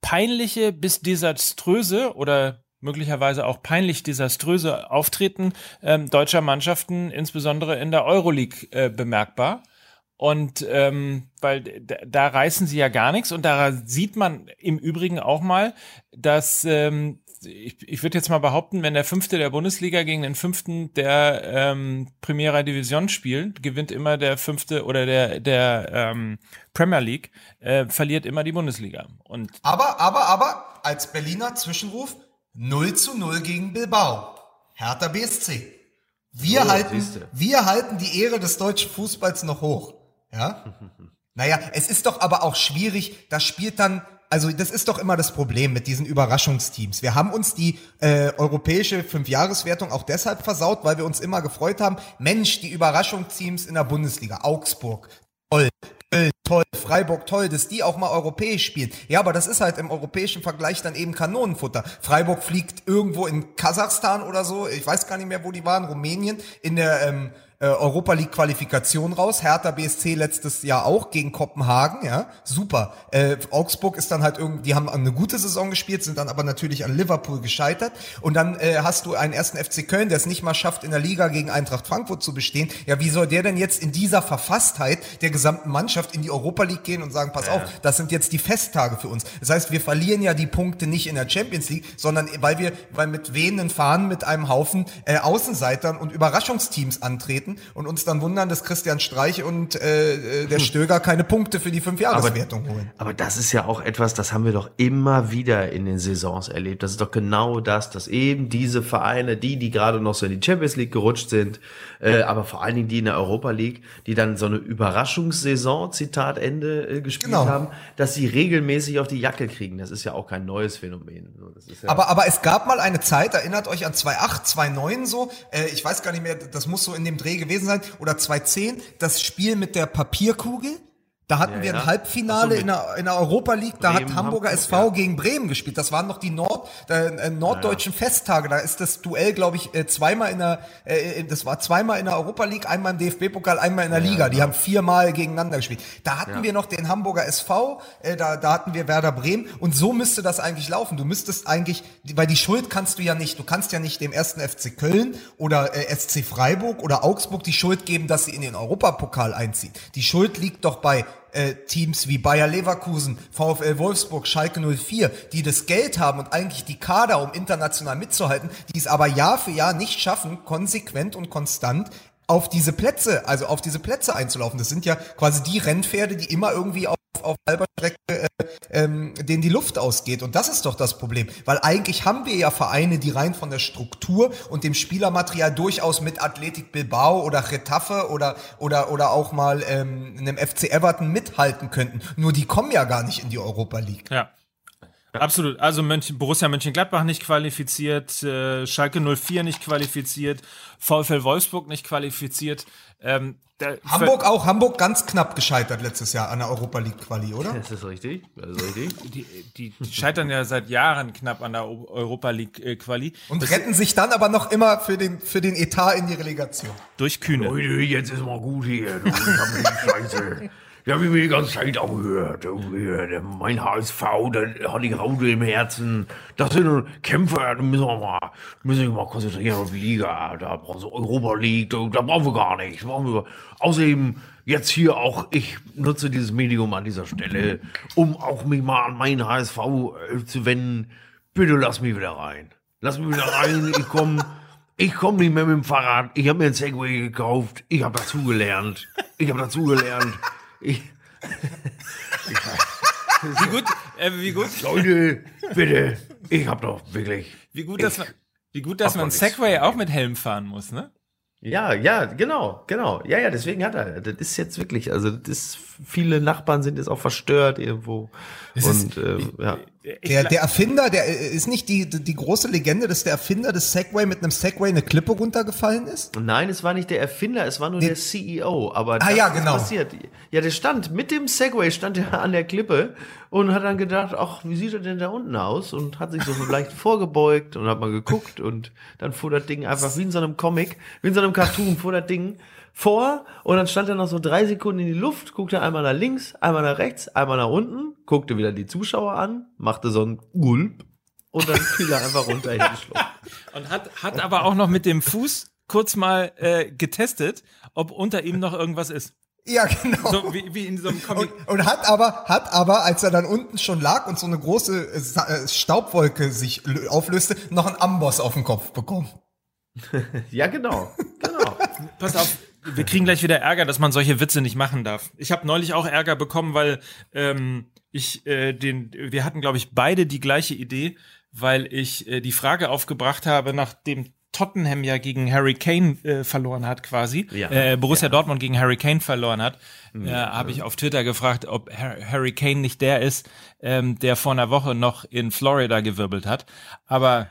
peinliche bis desaströse oder möglicherweise auch peinlich desaströse Auftreten ähm, deutscher Mannschaften, insbesondere in der Euroleague, äh, bemerkbar. Und ähm, weil da, da reißen sie ja gar nichts und da sieht man im Übrigen auch mal, dass ähm, ich, ich würde jetzt mal behaupten, wenn der Fünfte der Bundesliga gegen den Fünften der ähm, Primera Division spielt, gewinnt immer der Fünfte oder der der ähm, Premier League, äh, verliert immer die Bundesliga. Und aber, aber, aber als Berliner Zwischenruf 0 zu 0 gegen Bilbao. Hertha BSC. Wir, oh, halten, wir halten die Ehre des deutschen Fußballs noch hoch. Ja? Naja, es ist doch aber auch schwierig, das spielt dann, also das ist doch immer das Problem mit diesen Überraschungsteams. Wir haben uns die äh, europäische Fünfjahreswertung auch deshalb versaut, weil wir uns immer gefreut haben, Mensch, die Überraschungsteams in der Bundesliga, Augsburg, toll, Köln, toll, Freiburg, toll, dass die auch mal europäisch spielen. Ja, aber das ist halt im europäischen Vergleich dann eben Kanonenfutter. Freiburg fliegt irgendwo in Kasachstan oder so, ich weiß gar nicht mehr, wo die waren, Rumänien, in der ähm, äh, Europa League Qualifikation raus. Hertha BSC letztes Jahr auch gegen Kopenhagen, ja, super. Äh, Augsburg ist dann halt irgendwie, die haben eine gute Saison gespielt, sind dann aber natürlich an Liverpool gescheitert. Und dann äh, hast du einen ersten FC Köln, der es nicht mal schafft, in der Liga gegen Eintracht Frankfurt zu bestehen. Ja, wie soll der denn jetzt in dieser Verfasstheit der gesamten Mannschaft in die Europa League gehen und sagen, pass ja. auf, das sind jetzt die Festtage für uns. Das heißt, wir verlieren ja die Punkte nicht in der Champions League, sondern weil wir, weil mit wehenden Fahnen mit einem Haufen äh, Außenseitern und Überraschungsteams antreten treten und uns dann wundern, dass Christian Streich und äh, äh der hm. Stöger keine Punkte für die Fünfjahreswertung holen. Aber das ist ja auch etwas, das haben wir doch immer wieder in den Saisons erlebt. Das ist doch genau das, dass eben diese Vereine, die, die gerade noch so in die Champions League gerutscht sind, äh, aber vor allen Dingen die in der Europa League, die dann so eine Überraschungssaison, Zitat Ende, äh, gespielt genau. haben, dass sie regelmäßig auf die Jacke kriegen. Das ist ja auch kein neues Phänomen. Ja aber, aber es gab mal eine Zeit, erinnert euch an 2008, 2009 so, äh, ich weiß gar nicht mehr, das muss so in dem Dreh gewesen sein, oder 2010, das Spiel mit der Papierkugel. Da hatten ja, wir ein Halbfinale so, in, der, in der Europa League, da Bremen, hat Hamburger Hamburg, SV ja. gegen Bremen gespielt. Das waren noch die Nord, äh, norddeutschen ja. Festtage. Da ist das Duell, glaube ich, äh, zweimal in der, äh, das war zweimal in der Europa League, einmal im DFB-Pokal, einmal in der Liga. Die haben viermal gegeneinander gespielt. Da hatten wir noch den Hamburger SV, äh, da, da hatten wir Werder Bremen. Und so müsste das eigentlich laufen. Du müsstest eigentlich, weil die Schuld kannst du ja nicht. Du kannst ja nicht dem ersten FC Köln oder äh, SC Freiburg oder Augsburg die Schuld geben, dass sie in den Europapokal einziehen. Die Schuld liegt doch bei äh, Teams wie Bayer Leverkusen, VfL Wolfsburg, Schalke 04, die das Geld haben und eigentlich die Kader, um international mitzuhalten, die es aber Jahr für Jahr nicht schaffen, konsequent und konstant auf diese Plätze, also auf diese Plätze einzulaufen. Das sind ja quasi die Rennpferde, die immer irgendwie auf, auf halber Strecke, äh, ähm, denen die Luft ausgeht. Und das ist doch das Problem. Weil eigentlich haben wir ja Vereine, die rein von der Struktur und dem Spielermaterial durchaus mit Athletik Bilbao oder Getafe oder, oder, oder auch mal ähm, einem FC Everton mithalten könnten. Nur die kommen ja gar nicht in die Europa League. Ja. Absolut. Also Mönchen, Borussia Mönchengladbach nicht qualifiziert, äh, Schalke 04 nicht qualifiziert, VfL Wolfsburg nicht qualifiziert. Ähm, Hamburg auch, Hamburg ganz knapp gescheitert letztes Jahr an der Europa League Quali, oder? Das ist richtig, das ist richtig. Die, die, die scheitern ja seit Jahren knapp an der Europa League äh, Quali. Und das retten sich dann aber noch immer für den, für den Etat in die Relegation. Durch Kühne. Leute, jetzt ist mal gut hier. Du, ich hab die Ja, wie wir die ganze Zeit auch gehört. Mein HSV, der hat die Raute im Herzen. Das sind Kämpfer, da müssen wir mal, müssen wir mal konzentrieren auf die Liga. Da brauchen wir Europa League, da, da brauchen wir gar nichts. Außerdem jetzt hier auch, ich nutze dieses Medium an dieser Stelle, um auch mich mal an meinen HSV äh, zu wenden. Bitte lass mich wieder rein. Lass mich wieder rein. Ich komme ich komm nicht mehr mit dem Fahrrad. Ich habe mir ein Segway gekauft. Ich habe dazugelernt. Ich habe dazugelernt. Ich, wie gut, äh, wie gut. Leute, bitte. Ich hab doch wirklich. Wie gut, dass man, wie gut, dass man Segway auch mit Helm fahren muss, ne? Ja, ja, genau, genau. Ja, ja, deswegen hat er. Das ist jetzt wirklich, also das ist, viele Nachbarn sind jetzt auch verstört irgendwo. Es und ist, ähm, ja. Der, der Erfinder, der ist nicht die, die große Legende, dass der Erfinder des Segway mit einem Segway eine Klippe runtergefallen ist? Nein, es war nicht der Erfinder, es war nur der, der CEO. Aber ah, ja, genau. passiert. Ja, der stand mit dem Segway stand er an der Klippe und hat dann gedacht, ach, wie sieht er denn da unten aus? Und hat sich so leicht vorgebeugt und hat mal geguckt und dann fuhr das Ding einfach wie in so einem Comic, wie in so einem Cartoon, fuhr das Ding vor und dann stand er noch so drei Sekunden in die Luft, guckte einmal nach links, einmal nach rechts, einmal nach unten, guckte wieder die Zuschauer an, machte so ein Gulp und dann fiel er einfach runter in die Schlucht. Und hat, hat aber auch noch mit dem Fuß kurz mal äh, getestet, ob unter ihm noch irgendwas ist. Ja, genau. So wie, wie in so einem Comic. Und, und, hat aber, hat aber, als er dann unten schon lag und so eine große äh, Staubwolke sich auflöste, noch einen Amboss auf den Kopf bekommen. ja, genau. Genau. Pass auf, wir kriegen gleich wieder Ärger, dass man solche Witze nicht machen darf. Ich habe neulich auch Ärger bekommen, weil ähm, ich äh, den, wir hatten, glaube ich, beide die gleiche Idee, weil ich äh, die Frage aufgebracht habe nach dem Tottenham ja gegen Harry Kane äh, verloren hat, quasi. Ja, äh, Borussia ja. Dortmund gegen Harry Kane verloren hat. Mhm. Äh, Habe ich auf Twitter gefragt, ob Harry Kane nicht der ist, ähm, der vor einer Woche noch in Florida gewirbelt hat. Aber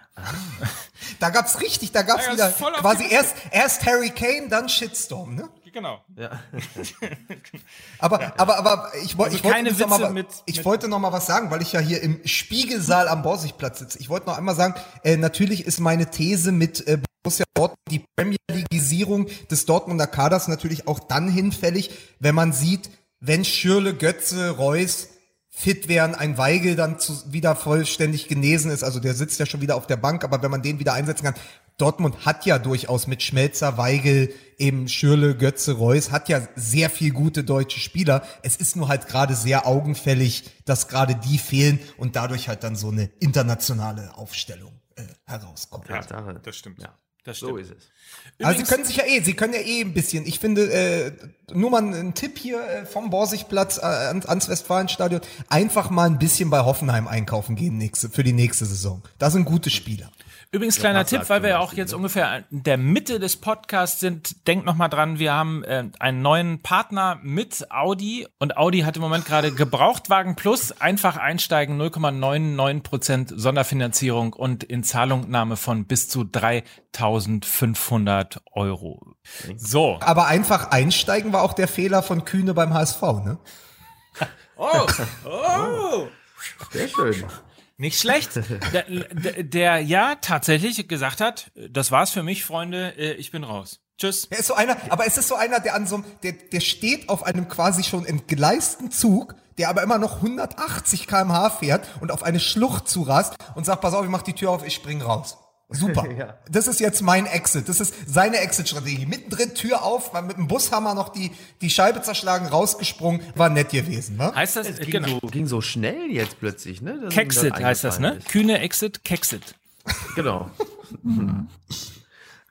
da gab's richtig, da gab's da wieder quasi erst erst Harry Kane, dann Shitstorm, ne? Genau. Ja. aber, ja. aber, aber ich, wollte, also ich wollte noch mal, mit, ich mit wollte noch mal was sagen, weil ich ja hier im Spiegelsaal am Borsigplatz sitze. Ich wollte noch einmal sagen, äh, natürlich ist meine These mit äh, Borussia Dortmund die Premier Leagueisierung des Dortmunder Kaders natürlich auch dann hinfällig, wenn man sieht, wenn Schürle, Götze, Reus fit wären, ein Weigel dann zu, wieder vollständig genesen ist, also der sitzt ja schon wieder auf der Bank, aber wenn man den wieder einsetzen kann, Dortmund hat ja durchaus mit Schmelzer, Weigel, eben Schürle, Götze, Reus, hat ja sehr viel gute deutsche Spieler. Es ist nur halt gerade sehr augenfällig, dass gerade die fehlen und dadurch halt dann so eine internationale Aufstellung äh, herauskommt. Ja, das stimmt. Ja. Das stimmt. So ist es. Übrigens, also Sie können sich ja eh, Sie können ja eh ein bisschen. Ich finde, äh, nur mal ein Tipp hier äh, vom Borsigplatz äh, ans Westfalenstadion. Einfach mal ein bisschen bei Hoffenheim einkaufen gehen nächste, für die nächste Saison. Da sind gute Spieler. Übrigens ja, kleiner Tipp, weil wir ja auch jetzt ne? ungefähr in der Mitte des Podcasts sind. Denkt noch mal dran, wir haben äh, einen neuen Partner mit Audi und Audi hat im Moment gerade Gebrauchtwagen Plus einfach einsteigen 0,99 Prozent Sonderfinanzierung und in Zahlungnahme von bis zu 3.500 Euro. So. Aber einfach einsteigen war auch der Fehler von Kühne beim HSV, ne? oh, oh. Sehr schön. Nicht schlecht. Der, der, der ja tatsächlich gesagt hat, das war's für mich, Freunde, äh, ich bin raus. Tschüss. Er ist so einer, aber es ist so einer, der an so der, der steht auf einem quasi schon entgleisten Zug, der aber immer noch 180 kmh fährt und auf eine Schlucht zurast und sagt, pass auf, ich mach die Tür auf, ich spring raus. Super. ja. Das ist jetzt mein Exit. Das ist seine Exit-Strategie. Mittendrin Tür auf, mit dem Bushammer noch die, die Scheibe zerschlagen, rausgesprungen, war nett gewesen. Ne? Heißt das, es ging, genau. so, ging so schnell jetzt plötzlich, ne? Kexit heißt das, ne? Ist. Kühne Exit, Kexit. Genau.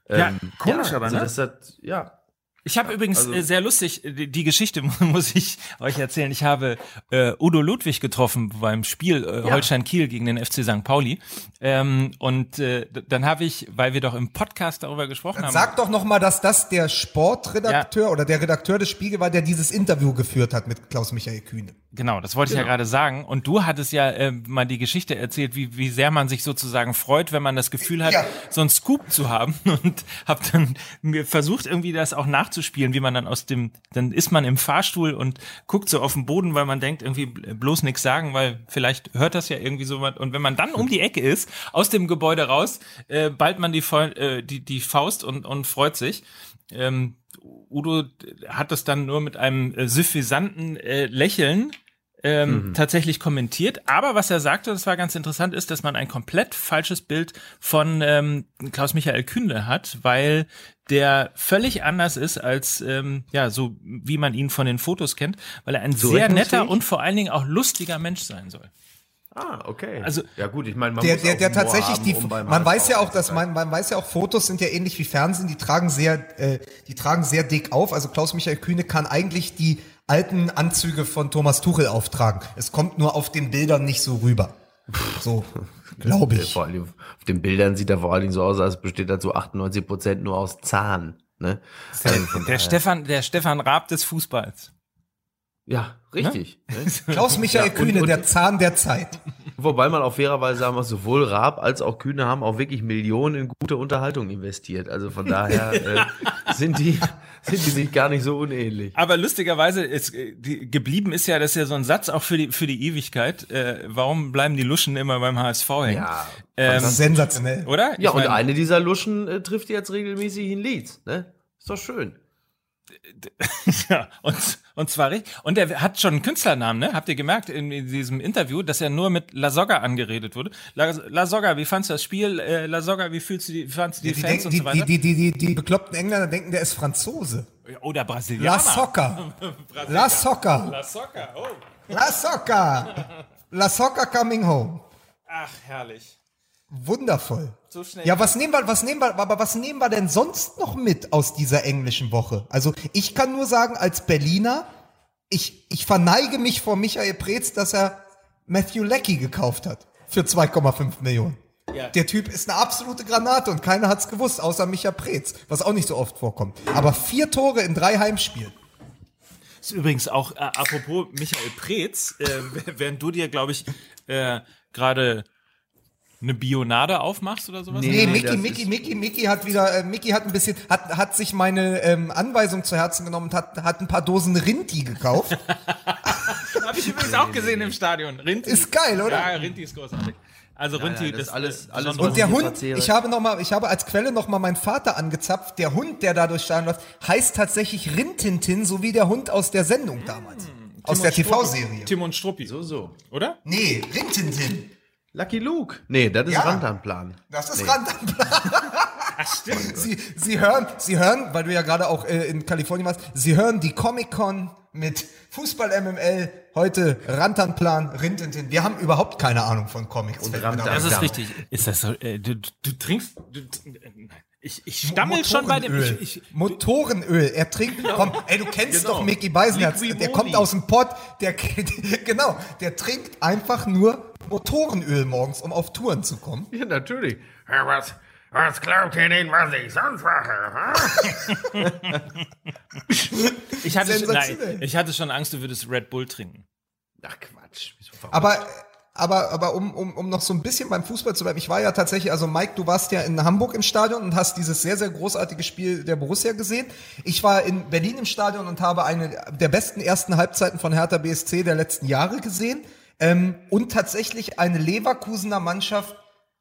ja, ähm, komisch ja, aber, ne? Also das hat, ja, ich habe übrigens also, äh, sehr lustig, die, die, Geschichte muss ich euch erzählen. Ich habe äh, Udo Ludwig getroffen beim Spiel äh, ja. Holstein Kiel gegen den FC St. Pauli. Ähm, und äh, dann habe ich, weil wir doch im Podcast darüber gesprochen haben. Sag doch noch mal, dass das der Sportredakteur ja. oder der Redakteur des Spiegel war, der dieses Interview geführt hat mit Klaus Michael Kühne. Genau, das wollte genau. ich ja genau. gerade sagen. Und du hattest ja äh, mal die Geschichte erzählt, wie, wie sehr man sich sozusagen freut, wenn man das Gefühl hat, ja. so einen Scoop zu haben. Und hab dann mir versucht, irgendwie das auch nachzuspielen, wie man dann aus dem, dann ist man im Fahrstuhl und guckt so auf den Boden, weil man denkt, irgendwie bloß nichts sagen, weil vielleicht hört das ja irgendwie so was. Und wenn man dann um die Ecke ist, aus dem Gebäude raus, äh, ballt man die, äh, die, die Faust und, und freut sich. Ähm, Udo hat das dann nur mit einem äh, suffisanten äh, Lächeln ähm, mhm. tatsächlich kommentiert. Aber was er sagte, das war ganz interessant, ist, dass man ein komplett falsches Bild von ähm, Klaus-Michael Kühnle hat, weil der völlig anders ist als ähm, ja so wie man ihn von den Fotos kennt, weil er ein so sehr netter und vor allen Dingen auch lustiger Mensch sein soll. Ah, okay. Also ja gut, ich meine, man der, muss der, der tatsächlich haben, die, um man weiß ja auch, dass man, man weiß ja auch, Fotos sind ja ähnlich wie Fernsehen, die tragen sehr, äh, die tragen sehr dick auf. Also Klaus Michael Kühne kann eigentlich die alten Anzüge von Thomas Tuchel auftragen. Es kommt nur auf den Bildern nicht so rüber. So, glaube ich. Vor allem auf den Bildern sieht er vor allen Dingen so aus, als besteht er zu 98 Prozent nur aus Zahn. Ne? Der, also der Stefan, der Stefan Raab des Fußballs. Ja, richtig. Ne? Klaus Michael ja, Kühne, und, der Zahn der Zeit. Wobei man auch fairerweise sagen muss, sowohl Raab als auch Kühne haben auch wirklich Millionen in gute Unterhaltung investiert. Also von daher äh, sind die sind die sich gar nicht so unähnlich. Aber lustigerweise ist die, geblieben ist ja, das ist ja so ein Satz auch für die für die Ewigkeit. Äh, warum bleiben die Luschen immer beim HSV hängen? Ja, ähm, sensationell, oder? Ja, ich und eine dieser Luschen äh, trifft jetzt regelmäßig in Leeds. Ne, ist doch schön. ja, und, und zwar richtig. Und er hat schon einen Künstlernamen, ne? Habt ihr gemerkt in, in diesem Interview, dass er nur mit La Soga angeredet wurde? La, La Soga, wie fandst du das Spiel? Äh, La Soga, wie fühlst du die, wie fandst du die, die Fans denken, und so weiter? Die, die, die, die, die bekloppten Engländer denken, der ist Franzose. Oder Brasilianer. La Soccer. La Soccer. La Soccer, oh. La Soccer. La Soccer coming home. Ach, herrlich. Wundervoll. So schnell. Ja, was nehmen wir, was nehmen wir, aber was nehmen wir denn sonst noch mit aus dieser englischen Woche? Also ich kann nur sagen, als Berliner, ich, ich verneige mich vor Michael Preetz, dass er Matthew Leckie gekauft hat für 2,5 Millionen. Ja. Der Typ ist eine absolute Granate und keiner hat's gewusst, außer Michael Preetz, was auch nicht so oft vorkommt. Aber vier Tore in drei Heimspielen. Ist übrigens auch, äh, apropos Michael Preetz, äh, während du dir, glaube ich, äh, gerade eine Bionade aufmachst oder sowas? Nee, nee Mickey, Mickey, Mickey, Mickey hat wieder, äh, Mickey hat ein bisschen, hat, hat sich meine ähm, Anweisung zu Herzen genommen und hat, hat ein paar Dosen Rinti gekauft. Habe ich übrigens auch gesehen im Stadion. Rinti. Ist geil, oder? Ja, Rinti ist großartig. Also Rinti, ja, ja, das, das alles, alles Und der Hund, ich habe noch mal, ich habe als Quelle noch mal meinen Vater angezapft. Der Hund, der da durch Stadion läuft, heißt tatsächlich Rintintin, so wie der Hund aus der Sendung damals. Hm, aus der TV-Serie. Tim und Struppi. So, so. Oder? Nee, Rintintin. Lucky Luke. Nee, das ist ja, Rantanplan. Das ist nee. Rantanplan. Ach, stimmt. Sie, Sie hören, Sie hören, weil du ja gerade auch äh, in Kalifornien warst, Sie hören die Comic-Con mit Fußball MML, heute Rantanplan, Rintintin. Wir haben überhaupt keine Ahnung von Comics. Und das ist richtig. Ist das so, äh, du, du trinkst, du, ich, ich stammel schon bei dem. Ich, ich, Motorenöl. Er trinkt. Genau. Komm, ey, du kennst genau. doch Mickey Beisenherz. Der kommt aus dem Pott. Der, genau. Der trinkt einfach nur Motorenöl morgens, um auf Touren zu kommen. Ja, natürlich. Was, was glaubt ihr denn, was ich sonst mache? ich, hatte schon, nein, ich hatte schon Angst, du würdest Red Bull trinken. Ach Quatsch. Aber aber, aber um, um, um noch so ein bisschen beim Fußball zu bleiben, ich war ja tatsächlich, also Mike, du warst ja in Hamburg im Stadion und hast dieses sehr, sehr großartige Spiel der Borussia gesehen. Ich war in Berlin im Stadion und habe eine der besten ersten Halbzeiten von Hertha BSC der letzten Jahre gesehen. Ähm, und tatsächlich eine Leverkusener Mannschaft,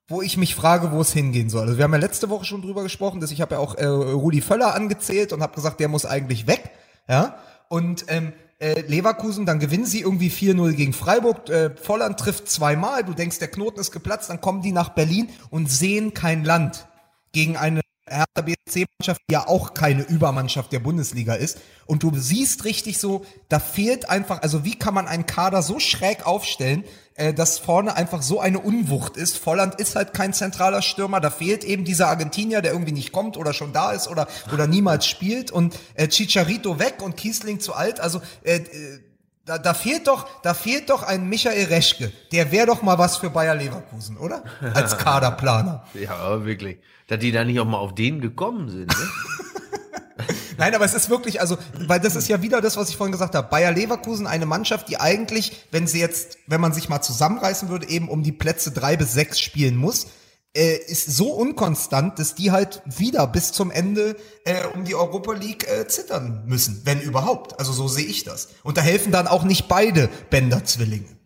wo ich mich frage, wo es hingehen soll. Also wir haben ja letzte Woche schon drüber gesprochen, dass ich habe ja auch äh, Rudi Völler angezählt und habe gesagt, der muss eigentlich weg. Ja. Und ähm, äh, Leverkusen, dann gewinnen sie irgendwie 4-0 gegen Freiburg. Äh, Volland trifft zweimal, du denkst, der Knoten ist geplatzt, dann kommen die nach Berlin und sehen kein Land gegen eine Hertha BSC-Mannschaft, die ja auch keine Übermannschaft der Bundesliga ist. Und du siehst richtig so, da fehlt einfach, also wie kann man einen Kader so schräg aufstellen, äh, dass vorne einfach so eine Unwucht ist. Volland ist halt kein zentraler Stürmer, da fehlt eben dieser Argentinier, der irgendwie nicht kommt oder schon da ist oder, oder niemals spielt. Und äh, Chicharito weg und Kiesling zu alt. Also äh, äh da, da fehlt doch, da fehlt doch ein Michael Reschke. Der wäre doch mal was für Bayer Leverkusen, oder? Als Kaderplaner. ja, wirklich. Dass die da nicht auch mal auf den gekommen sind, ne? Nein, aber es ist wirklich, also, weil das ist ja wieder das, was ich vorhin gesagt habe. Bayer Leverkusen, eine Mannschaft, die eigentlich, wenn sie jetzt, wenn man sich mal zusammenreißen würde, eben um die Plätze drei bis sechs spielen muss, äh, ist so unkonstant, dass die halt wieder bis zum Ende äh, um die Europa League äh, zittern müssen, wenn überhaupt. Also so sehe ich das. Und da helfen dann auch nicht beide Bänder-Zwillinge.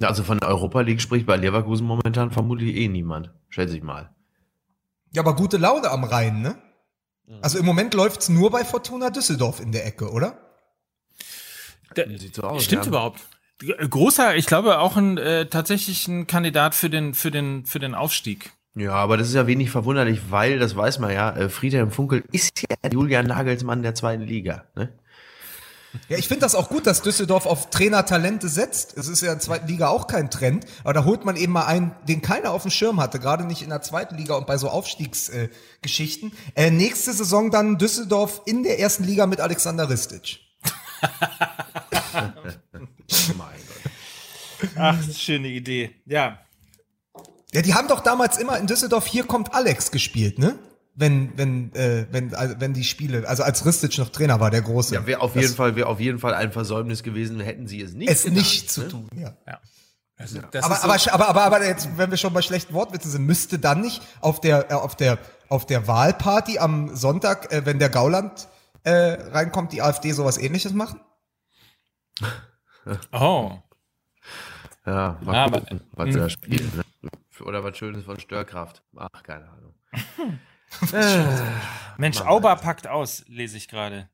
Also von der Europa League spricht bei Leverkusen momentan vermutlich eh niemand. Schätze ich mal. Ja, aber gute Laune am Rhein, ne? Also im Moment läuft's nur bei Fortuna Düsseldorf in der Ecke, oder? Der, so aus, stimmt ja. überhaupt. Großer, ich glaube auch ein äh, tatsächlich ein Kandidat für den für den für den Aufstieg. Ja, aber das ist ja wenig verwunderlich, weil das weiß man ja. Äh, Friedhelm Funkel ist ja Julian Nagelsmann der zweiten Liga. Ne? Ja, ich finde das auch gut, dass Düsseldorf auf Trainertalente setzt. Es ist ja in der zweiten Liga auch kein Trend, aber da holt man eben mal einen, den keiner auf dem Schirm hatte, gerade nicht in der zweiten Liga und bei so Aufstiegsgeschichten. Äh, äh, nächste Saison dann Düsseldorf in der ersten Liga mit Alexander Ristic. mein Gott. Ach, schöne Idee. Ja. Ja, die haben doch damals immer in Düsseldorf Hier kommt Alex gespielt, ne? Wenn wenn äh, wenn also wenn die Spiele also als Ristic noch Trainer war der große ja wäre auf jeden Fall wäre auf jeden Fall ein Versäumnis gewesen hätten sie es nicht es gedacht, nicht zu ne? tun ja, ja. Also, aber, so aber, aber, aber, aber jetzt, wenn wir schon bei schlechten Wortwitzen sind, müsste dann nicht auf der, äh, auf der, auf der Wahlparty am Sonntag, äh, wenn der Gauland äh, reinkommt, die AfD sowas ähnliches machen? Oh. Ja, mal ja, gucken, aber, was sie da spielen. Ne? Oder was Schönes von Störkraft. Ach, keine Ahnung. Äh, Mensch, Auber packt aus, lese ich gerade.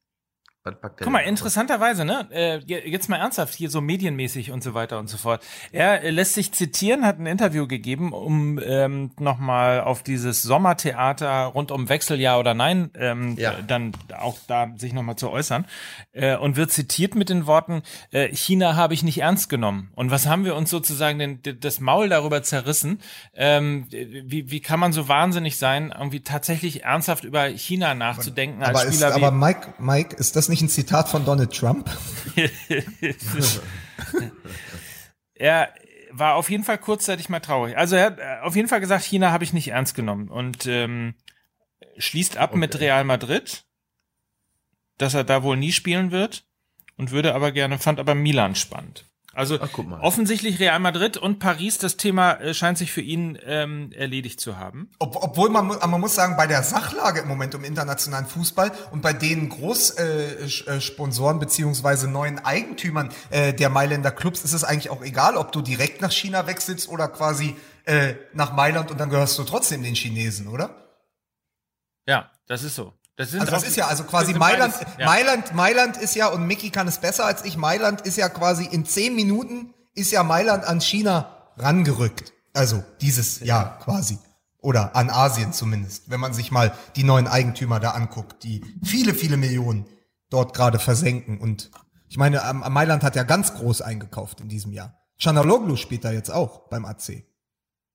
Guck mal, interessanterweise, ne? Äh, jetzt mal ernsthaft, hier so medienmäßig und so weiter und so fort. Er lässt sich zitieren, hat ein Interview gegeben, um ähm, nochmal auf dieses Sommertheater rund um Wechseljahr oder Nein ähm, ja. dann auch da sich nochmal zu äußern. Äh, und wird zitiert mit den Worten, äh, China habe ich nicht ernst genommen. Und was haben wir uns sozusagen den, das Maul darüber zerrissen? Ähm, wie, wie kann man so wahnsinnig sein, irgendwie tatsächlich ernsthaft über China nachzudenken als aber Spieler? Ist, aber Mike, Mike, ist das nicht ein Zitat von Donald Trump? er war auf jeden Fall kurzzeitig mal traurig. Also er hat äh, auf jeden Fall gesagt, China habe ich nicht ernst genommen und ähm, schließt ab okay. mit Real Madrid, dass er da wohl nie spielen wird und würde aber gerne, fand aber Milan spannend. Also Ach, offensichtlich Real Madrid und Paris, das Thema äh, scheint sich für ihn ähm, erledigt zu haben. Ob, obwohl man, man muss sagen, bei der Sachlage im Moment im internationalen Fußball und bei den Großsponsoren äh, äh beziehungsweise neuen Eigentümern äh, der Mailänder Clubs ist es eigentlich auch egal, ob du direkt nach China wechselst oder quasi äh, nach Mailand und dann gehörst du trotzdem den Chinesen, oder? Ja, das ist so. Das, also das ist ja also quasi Mailand, beides, ja. Mailand, Mailand ist ja, und Mickey kann es besser als ich, Mailand ist ja quasi in zehn Minuten ist ja Mailand an China rangerückt. Also dieses Jahr quasi. Oder an Asien zumindest, wenn man sich mal die neuen Eigentümer da anguckt, die viele, viele Millionen dort gerade versenken. Und ich meine, Mailand hat ja ganz groß eingekauft in diesem Jahr. Chanaloglu spielt da jetzt auch beim AC.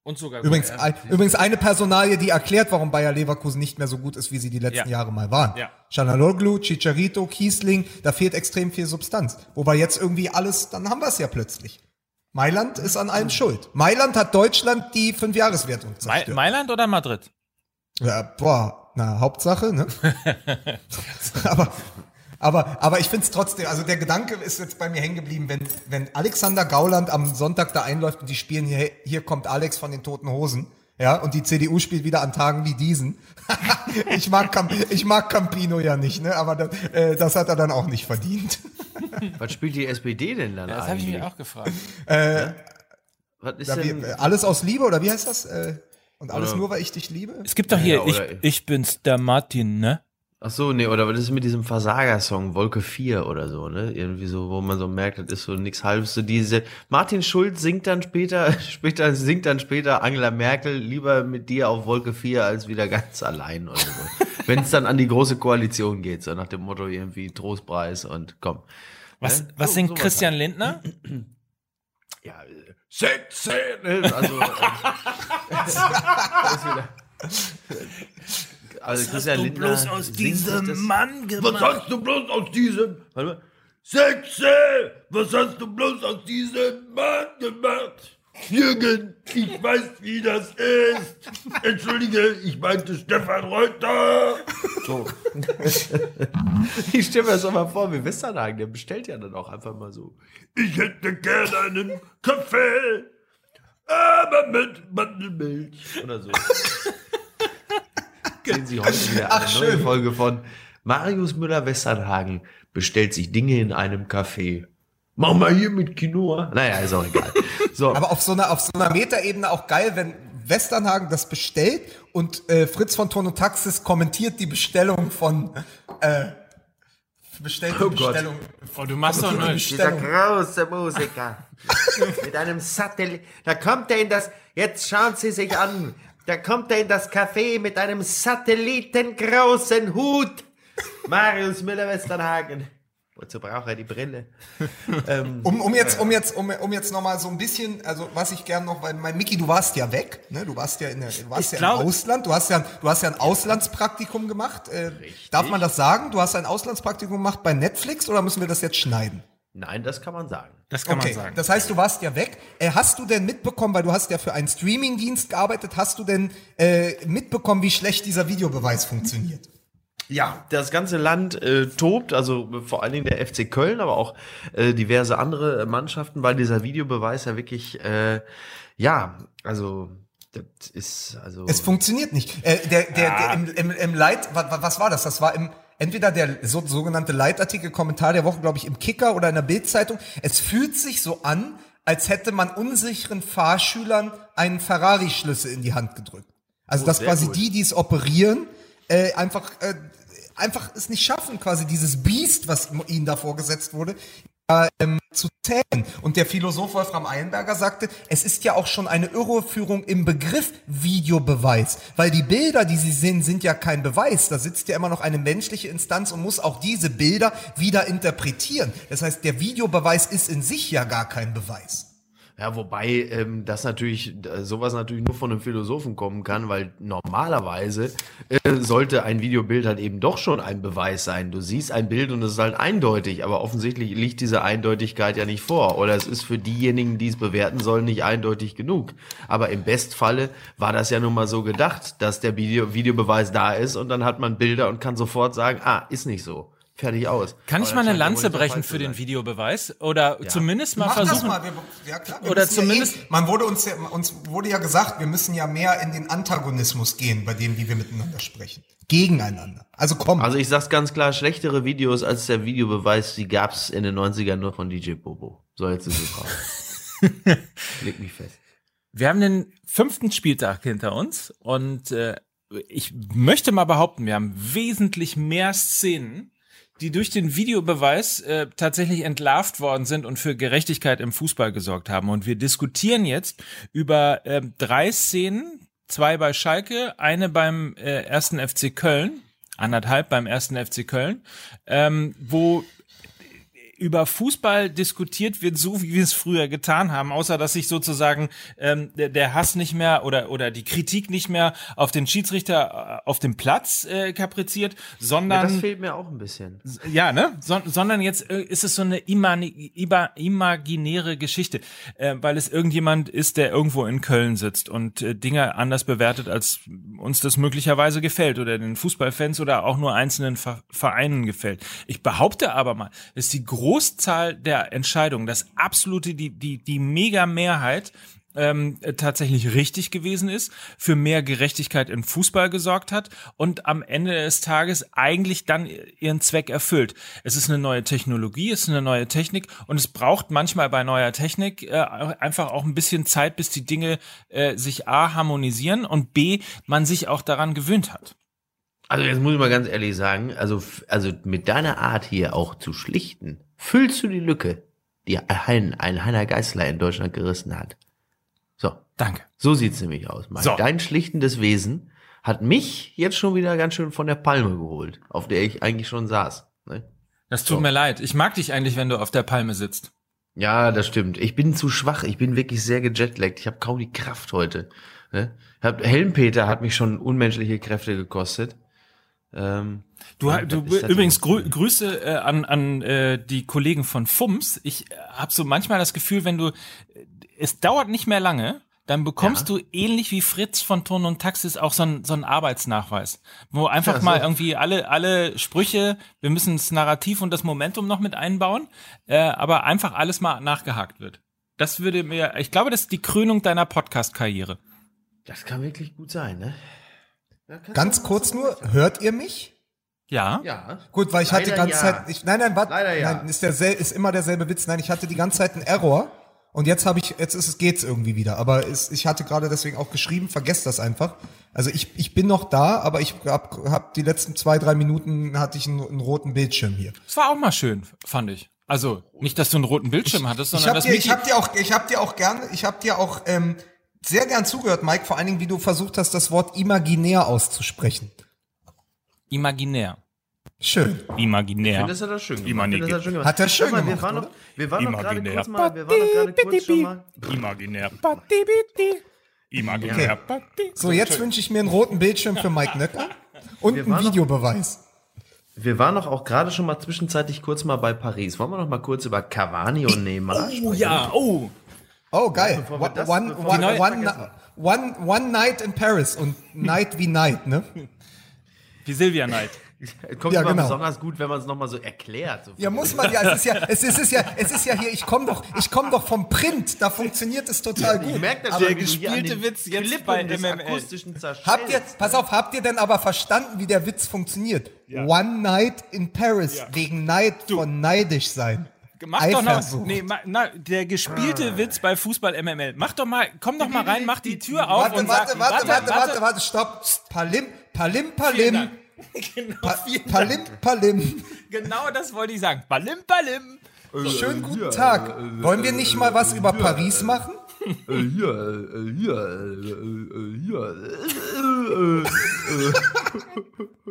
Und sogar übrigens, ein, übrigens eine Personalie, die erklärt, warum Bayer Leverkusen nicht mehr so gut ist, wie sie die letzten ja. Jahre mal waren. Ja. Chanaloglu, Chicharito, Kiesling, da fehlt extrem viel Substanz. Wobei jetzt irgendwie alles, dann haben wir es ja plötzlich. Mailand ist an allem schuld. Mailand hat Deutschland die Fünfjahreswertung zerstört. Mailand oder Madrid? Ja, boah, na, Hauptsache, ne? aber, aber, aber ich finde es trotzdem, also der Gedanke ist jetzt bei mir hängen geblieben, wenn, wenn Alexander Gauland am Sonntag da einläuft und die spielen hier, hier kommt Alex von den Toten Hosen, ja, und die CDU spielt wieder an Tagen wie diesen. ich mag Camp ich mag Campino ja nicht, ne, aber das, äh, das hat er dann auch nicht verdient. Was spielt die SPD denn dann? Ja, das habe ich mich auch gefragt. Äh, ja? Was ist denn? Alles aus Liebe oder wie heißt das? Äh, und alles oder? nur, weil ich dich liebe? Es gibt doch hier, ja, ich, ich bin's, der Martin, ne? Ach so, nee, oder was ist mit diesem Versager-Song Wolke 4 oder so, ne? Irgendwie so, wo man so merkt, das ist so nix halbes so diese Martin Schulz singt dann später später singt dann später Angela Merkel lieber mit dir auf Wolke 4 als wieder ganz allein oder so. Wenn es dann an die große Koalition geht, so nach dem Motto irgendwie Trostpreis und komm. Was ne? was so, singt Christian was Lindner? Ja, sexy, ne? also äh, das wieder also Was hast du Lindner bloß aus diesem Mann gemacht? Was hast du bloß aus diesem? Warte mal. Sechse! Was hast du bloß aus diesem Mann gemacht? Jürgen, ich weiß, wie das ist. Entschuldige, ich meinte Stefan Reuter. So. ich stelle mir das doch mal vor, wie Westernhagen, der bestellt ja dann auch einfach mal so. Ich hätte gerne einen Kaffee, aber mit Mandelmilch. Oder so. Sehen Sie heute wieder eine Ach, neue schön. Folge von Marius Müller-Westernhagen bestellt sich Dinge in einem Café. Mach mal hier mit Quinoa. Naja, ist auch egal. So. Aber auf so einer, auf so einer Metaebene auch geil, wenn Westernhagen das bestellt und äh, Fritz von Ton und Taxis kommentiert die Bestellung von äh, bestellt die oh Bestellung. Oh, du machst doch nur Dieser große Musiker mit einem Satellit. Da kommt er in das. Jetzt schauen Sie sich an. Da kommt er in das Café mit einem satellitengroßen Hut. Marius Müller-Westernhagen. Wozu braucht er die Brille? ähm, um, um jetzt, um jetzt, um, um jetzt noch mal so ein bisschen, also was ich gern noch, weil mein Mickey, du warst ja weg, ne? Du warst ja in der, du warst ich ja im Ausland, du hast ja, du hast ja ein Auslandspraktikum gemacht. Äh, darf man das sagen? Du hast ein Auslandspraktikum gemacht bei Netflix oder müssen wir das jetzt schneiden? Nein, das kann man sagen. Das kann okay. man sagen. Das heißt, du warst ja weg. Äh, hast du denn mitbekommen, weil du hast ja für einen Streamingdienst gearbeitet, hast du denn äh, mitbekommen, wie schlecht dieser Videobeweis funktioniert? Ja, das ganze Land äh, tobt, also vor allen Dingen der FC Köln, aber auch äh, diverse andere Mannschaften, weil dieser Videobeweis ja wirklich, äh, ja, also das ist also. Es funktioniert nicht. Äh, der, der, ja. der im, im, im Leit, was, was war das? Das war im entweder der so, sogenannte Leitartikel, Kommentar der Woche, glaube ich, im Kicker oder in der Bildzeitung. Es fühlt sich so an, als hätte man unsicheren Fahrschülern einen Ferrari-Schlüssel in die Hand gedrückt. Also oh, dass quasi gut. die, die es operieren, äh, einfach äh, einfach es nicht schaffen, quasi dieses Biest, was ihnen da vorgesetzt wurde, ähm, zu zählen. Und der Philosoph Wolfram Eilenberger sagte, es ist ja auch schon eine Irreführung im Begriff Videobeweis, weil die Bilder, die Sie sehen, sind ja kein Beweis. Da sitzt ja immer noch eine menschliche Instanz und muss auch diese Bilder wieder interpretieren. Das heißt, der Videobeweis ist in sich ja gar kein Beweis. Ja, wobei ähm, das natürlich, sowas natürlich nur von einem Philosophen kommen kann, weil normalerweise äh, sollte ein Videobild halt eben doch schon ein Beweis sein. Du siehst ein Bild und es ist halt eindeutig, aber offensichtlich liegt diese Eindeutigkeit ja nicht vor. Oder es ist für diejenigen, die es bewerten sollen, nicht eindeutig genug. Aber im Bestfalle war das ja nun mal so gedacht, dass der Video Videobeweis da ist und dann hat man Bilder und kann sofort sagen, ah, ist nicht so fertig aus. Kann ich mal eine Lanze brechen für den Videobeweis oder ja. zumindest mal Mach versuchen? Das mal. Wir, ja klar. oder zumindest. Ja eh, man wurde uns ja, uns wurde ja gesagt, wir müssen ja mehr in den Antagonismus gehen, bei dem, wie wir miteinander sprechen, gegeneinander. Also komm. Also ich sag's ganz klar, schlechtere Videos als der Videobeweis, die gab's in den 90ern nur von DJ Bobo. So jetzt ist es raus. Leg mich fest. Wir haben den fünften Spieltag hinter uns und äh, ich möchte mal behaupten, wir haben wesentlich mehr Szenen die durch den Videobeweis äh, tatsächlich entlarvt worden sind und für Gerechtigkeit im Fußball gesorgt haben. Und wir diskutieren jetzt über äh, drei Szenen, zwei bei Schalke, eine beim äh, ersten FC Köln, anderthalb beim ersten FC Köln, ähm, wo über Fußball diskutiert wird, so wie wir es früher getan haben, außer dass sich sozusagen ähm, der, der Hass nicht mehr oder oder die Kritik nicht mehr auf den Schiedsrichter äh, auf dem Platz äh, kapriziert, sondern ja, das fehlt mir auch ein bisschen. Ja, ne? So, sondern jetzt äh, ist es so eine imani, ima, imaginäre Geschichte, äh, weil es irgendjemand ist, der irgendwo in Köln sitzt und äh, Dinge anders bewertet, als uns das möglicherweise gefällt oder den Fußballfans oder auch nur einzelnen Vereinen gefällt. Ich behaupte aber mal, ist die Großzahl der Entscheidungen, das absolute, die, die, die Mega-Mehrheit ähm, tatsächlich richtig gewesen ist, für mehr Gerechtigkeit im Fußball gesorgt hat und am Ende des Tages eigentlich dann ihren Zweck erfüllt. Es ist eine neue Technologie, es ist eine neue Technik und es braucht manchmal bei neuer Technik äh, einfach auch ein bisschen Zeit, bis die Dinge äh, sich A harmonisieren und B man sich auch daran gewöhnt hat. Also jetzt muss ich mal ganz ehrlich sagen, also, also mit deiner Art hier auch zu schlichten, füllst du die Lücke, die ein, ein Heiner Geißler in Deutschland gerissen hat. So. Danke. So sieht's nämlich aus. Mein, so. Dein schlichtendes Wesen hat mich jetzt schon wieder ganz schön von der Palme geholt, auf der ich eigentlich schon saß. Ne? Das tut so. mir leid. Ich mag dich eigentlich, wenn du auf der Palme sitzt. Ja, das stimmt. Ich bin zu schwach. Ich bin wirklich sehr gejetlaggt. Ich habe kaum die Kraft heute. Ne? Helmpeter hat mich schon unmenschliche Kräfte gekostet. Ähm, du, du übrigens grü Grüße äh, an, an äh, die Kollegen von FUMS. Ich äh, habe so manchmal das Gefühl, wenn du es dauert nicht mehr lange, dann bekommst ja. du ähnlich wie Fritz von Ton und Taxis auch so einen so einen Arbeitsnachweis, wo einfach ja, so. mal irgendwie alle alle Sprüche, wir müssen das Narrativ und das Momentum noch mit einbauen, äh, aber einfach alles mal nachgehakt wird. Das würde mir, ich glaube, das ist die Krönung deiner Podcast-Karriere. Das kann wirklich gut sein, ne? Ganz kurz nur, hört ihr mich? Ja. Ja. Gut, weil ich Leider hatte die ganze ja. Zeit, ich, nein, nein, warte, ja. nein, ist, der, ist immer derselbe Witz. Nein, ich hatte die ganze Zeit einen Error und jetzt habe ich, jetzt ist es geht's irgendwie wieder. Aber es, ich hatte gerade deswegen auch geschrieben, vergesst das einfach. Also ich, ich bin noch da, aber ich hab, hab die letzten zwei, drei Minuten hatte ich einen, einen roten Bildschirm hier. Das war auch mal schön, fand ich. Also nicht, dass du einen roten Bildschirm ich, hattest, sondern ich hab dass dir, ich habe dir auch, ich habe dir auch gerne, ich habe dir auch ähm, sehr gern zugehört, Mike. Vor allen Dingen, wie du versucht hast, das Wort imaginär auszusprechen. Imaginär. Schön. Imaginär. Ich finde, das hat er schön gemacht. Das schön Hat er schön gemacht, wir waren noch, wir waren noch gerade kurz mal, wir waren noch gerade kurz schon mal. Imaginär. Imaginär. Okay. So, jetzt wünsche ich mir einen roten Bildschirm für Mike Nöcker und einen Videobeweis. Wir waren noch auch gerade schon mal zwischenzeitlich kurz mal bei Paris. Wollen wir noch mal kurz über Cavani und Neymar sprechen? Oh ja, oh. Oh, geil. One, das, one, one, one, one, one night in Paris und Night wie Night, ne? Wie Silvia Night. Kommt ja, immer genau. besonders gut, wenn man es nochmal so erklärt. So ja, muss man ja. Es ist ja, es ist, es ist ja, es ist ja hier. Ich komme doch, ich komme doch vom Print. Da funktioniert es total gut. Ich merke das, der gespielte Witz jetzt Klippen bei MML. Habt ihr, pass auf, habt ihr denn aber verstanden, wie der Witz funktioniert? Ja. One Night in Paris ja. wegen Neid du. von neidisch sein. Mach doch noch, nee, na, der gespielte ah. Witz bei Fußball MML. Mach doch mal, komm doch mal rein, mach die Tür auf warte, und warte, sag, warte, warte, warte, warte, warte, stopp. Palim, palim, palim. genau, pa Palim, Palim. Genau das wollte ich sagen. Palim, Palim. So, Schönen guten Tag. Wollen wir nicht mal was über Paris machen? Hier, hier, hier.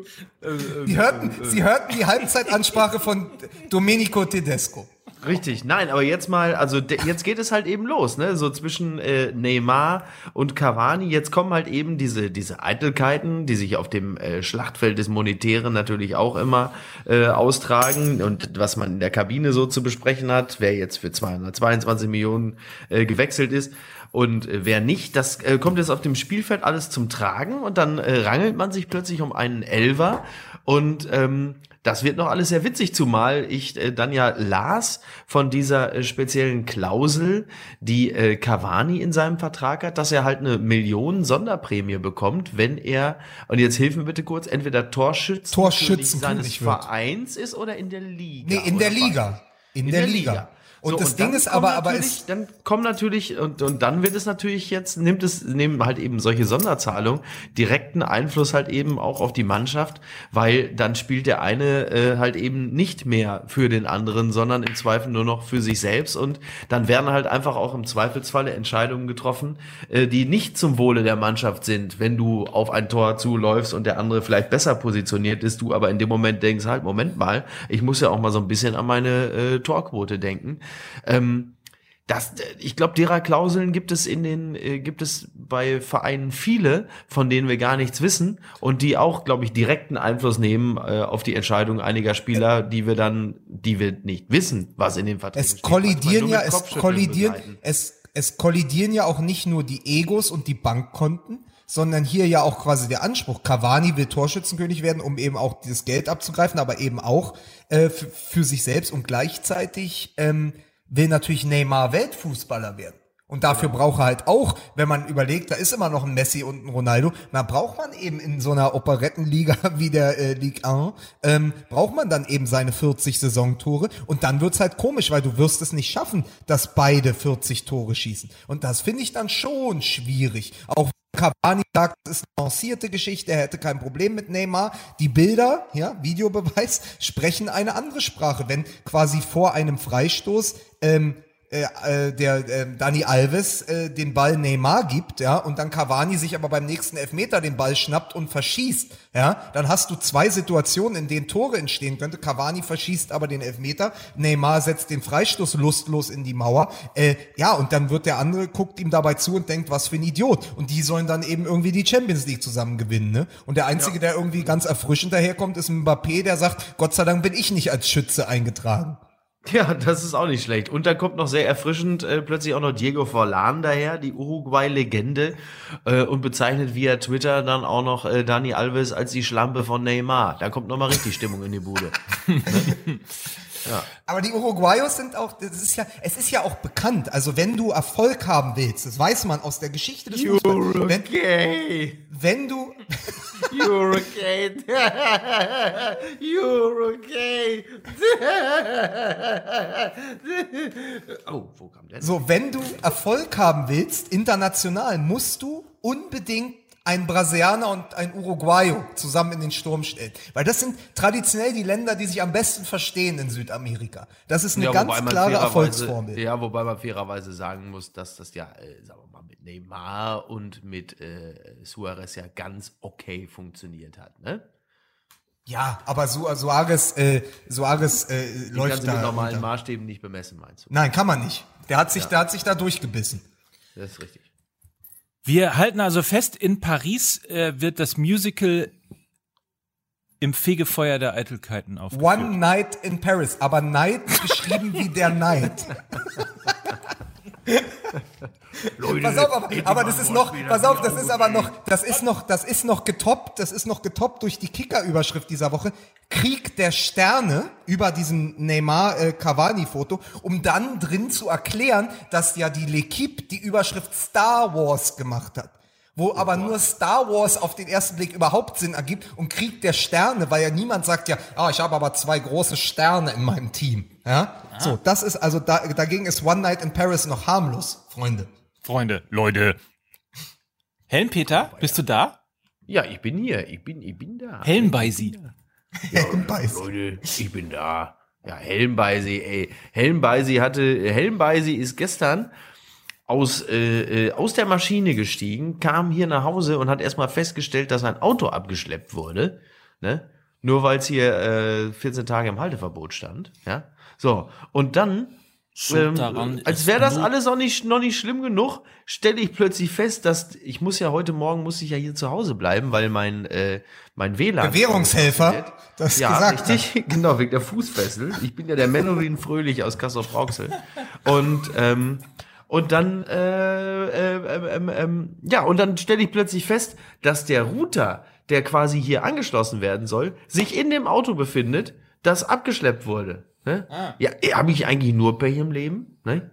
Sie hörten, Sie hörten die Halbzeitansprache von Domenico Tedesco. Richtig, nein, aber jetzt mal, also jetzt geht es halt eben los, ne? So zwischen äh, Neymar und Cavani. Jetzt kommen halt eben diese diese Eitelkeiten, die sich auf dem äh, Schlachtfeld des Monetären natürlich auch immer äh, austragen. Und was man in der Kabine so zu besprechen hat, wer jetzt für 222 Millionen äh, gewechselt ist. Und äh, wer nicht, das äh, kommt jetzt auf dem Spielfeld alles zum Tragen. Und dann äh, rangelt man sich plötzlich um einen Elver und ähm, das wird noch alles sehr witzig, zumal ich äh, dann ja las von dieser äh, speziellen Klausel, die äh, Cavani in seinem Vertrag hat, dass er halt eine Million Sonderprämie bekommt, wenn er, und jetzt hilf mir bitte kurz, entweder Torschützen, Torschützen seines Vereins ist oder in der Liga. Nee, in der Liga. In, in der, der Liga. Liga. Und so, das und Ding ist aber, aber ist dann kommen natürlich und und dann wird es natürlich jetzt nimmt es nehmen halt eben solche Sonderzahlungen direkten Einfluss halt eben auch auf die Mannschaft, weil dann spielt der eine äh, halt eben nicht mehr für den anderen, sondern im Zweifel nur noch für sich selbst und dann werden halt einfach auch im Zweifelsfalle Entscheidungen getroffen, äh, die nicht zum Wohle der Mannschaft sind, wenn du auf ein Tor zuläufst und der andere vielleicht besser positioniert ist, du aber in dem Moment denkst halt Moment mal, ich muss ja auch mal so ein bisschen an meine äh, Torquote denken. Ähm, das, ich glaube, derer Klauseln gibt es in den, äh, gibt es bei Vereinen viele, von denen wir gar nichts wissen und die auch, glaube ich, direkten Einfluss nehmen äh, auf die Entscheidung einiger Spieler, die wir dann, die wir nicht wissen, was in den Verträgen Es kollidieren ja, es kollidieren, es, es kollidieren ja auch nicht nur die Egos und die Bankkonten, sondern hier ja auch quasi der Anspruch. Cavani will Torschützenkönig werden, um eben auch dieses Geld abzugreifen, aber eben auch äh, für sich selbst und gleichzeitig ähm, will natürlich Neymar Weltfußballer werden. Und dafür braucht er halt auch, wenn man überlegt, da ist immer noch ein Messi und ein Ronaldo, da braucht man eben in so einer Operettenliga wie der äh, Ligue 1, ähm, braucht man dann eben seine 40 Saisontore und dann wird's halt komisch, weil du wirst es nicht schaffen, dass beide 40 Tore schießen. Und das finde ich dann schon schwierig. Auch Cavani sagt, es ist eine lancierte Geschichte, er hätte kein Problem mit Neymar. Die Bilder, ja, Videobeweis, sprechen eine andere Sprache. Wenn quasi vor einem Freistoß ähm, äh, äh, der äh, Dani Alves äh, den Ball Neymar gibt, ja, und dann Cavani sich aber beim nächsten Elfmeter den Ball schnappt und verschießt, ja, dann hast du zwei Situationen, in denen Tore entstehen könnte. Cavani verschießt aber den Elfmeter, Neymar setzt den Freistoß lustlos in die Mauer, äh, ja, und dann wird der andere guckt ihm dabei zu und denkt, was für ein Idiot. Und die sollen dann eben irgendwie die Champions League zusammen gewinnen, ne? Und der einzige, ja. der irgendwie ganz erfrischend daherkommt, ist Mbappé, der sagt, Gott sei Dank bin ich nicht als Schütze eingetragen. Ja, das ist auch nicht schlecht. Und da kommt noch sehr erfrischend äh, plötzlich auch noch Diego Forlan daher, die Uruguay-Legende, äh, und bezeichnet via Twitter dann auch noch äh, Dani Alves als die Schlampe von Neymar. Da kommt noch mal richtig Stimmung in die Bude. ne? Ja. Aber die Uruguayos sind auch, das ist ja, es ist ja auch bekannt. Also wenn du Erfolg haben willst, das weiß man aus der Geschichte des Fußballs. Wenn, wenn du. You're gay. oh, wo kam der? So, wenn du Erfolg haben willst, international, musst du unbedingt ein Brasilianer und ein Uruguayo zusammen in den Sturm stellen. Weil das sind traditionell die Länder, die sich am besten verstehen in Südamerika. Das ist eine ja, ganz klare Erfolgsformel. Ja, wobei man fairerweise sagen muss, dass das ja, äh, sagen wir mal, mit Neymar und mit äh, Suarez ja ganz okay funktioniert hat, ne? Ja, aber Su Suarez, äh, Suarez äh, läuft da. mit normalen Maßstäben nicht bemessen, meinst du? Nein, kann man nicht. Der hat sich, ja. der hat sich da durchgebissen. Das ist richtig. Wir halten also fest, in Paris äh, wird das Musical im Fegefeuer der Eitelkeiten aufgeführt. One Night in Paris, aber Night geschrieben wie der Night. Leute, pass auf, aber, aber das ist noch, pass auf, das ist aber noch, das ist noch, das ist noch getoppt, das ist noch getoppt durch die Kicker-Überschrift dieser Woche. Krieg der Sterne über diesen Neymar äh, um dann drin zu erklären, dass ja die L'Equipe die Überschrift Star Wars gemacht hat wo oh aber nur Star Wars auf den ersten Blick überhaupt Sinn ergibt und Krieg der Sterne, weil ja niemand sagt ja, ah, ich habe aber zwei große Sterne in meinem Team. Ja, ah. so, das ist also da, dagegen ist One Night in Paris noch harmlos, Freunde. Freunde, Leute. Helmpeter, bist du da? Ja, ich bin hier, ich bin, ich bin da. Helmbeisi. Ja, Helmbeisi. Leute, ich bin da. Ja, Helmbeisi, ey. Helmbeisi hatte, Helmbeisi ist gestern aus, äh, äh, aus der Maschine gestiegen, kam hier nach Hause und hat erstmal festgestellt, dass ein Auto abgeschleppt wurde. Ne? Nur weil es hier äh, 14 Tage im Halteverbot stand. Ja. So, und dann ähm, als wäre das alles noch nicht, noch nicht schlimm genug, stelle ich plötzlich fest, dass ich muss ja heute Morgen muss ich ja hier zu Hause bleiben, weil mein äh, mein WLAN Bewährungshelfer, das ja gesagt richtig, hat. genau wegen der Fußfessel. Ich bin ja der Menolin Fröhlich aus Kassel Brauxel und ähm, und dann, äh, äh, äh, äh, ja, und dann stelle ich plötzlich fest, dass der Router, der quasi hier angeschlossen werden soll, sich in dem Auto befindet, das abgeschleppt wurde. Ne? Ah. Ja, habe ich eigentlich nur Pech im Leben? Ne?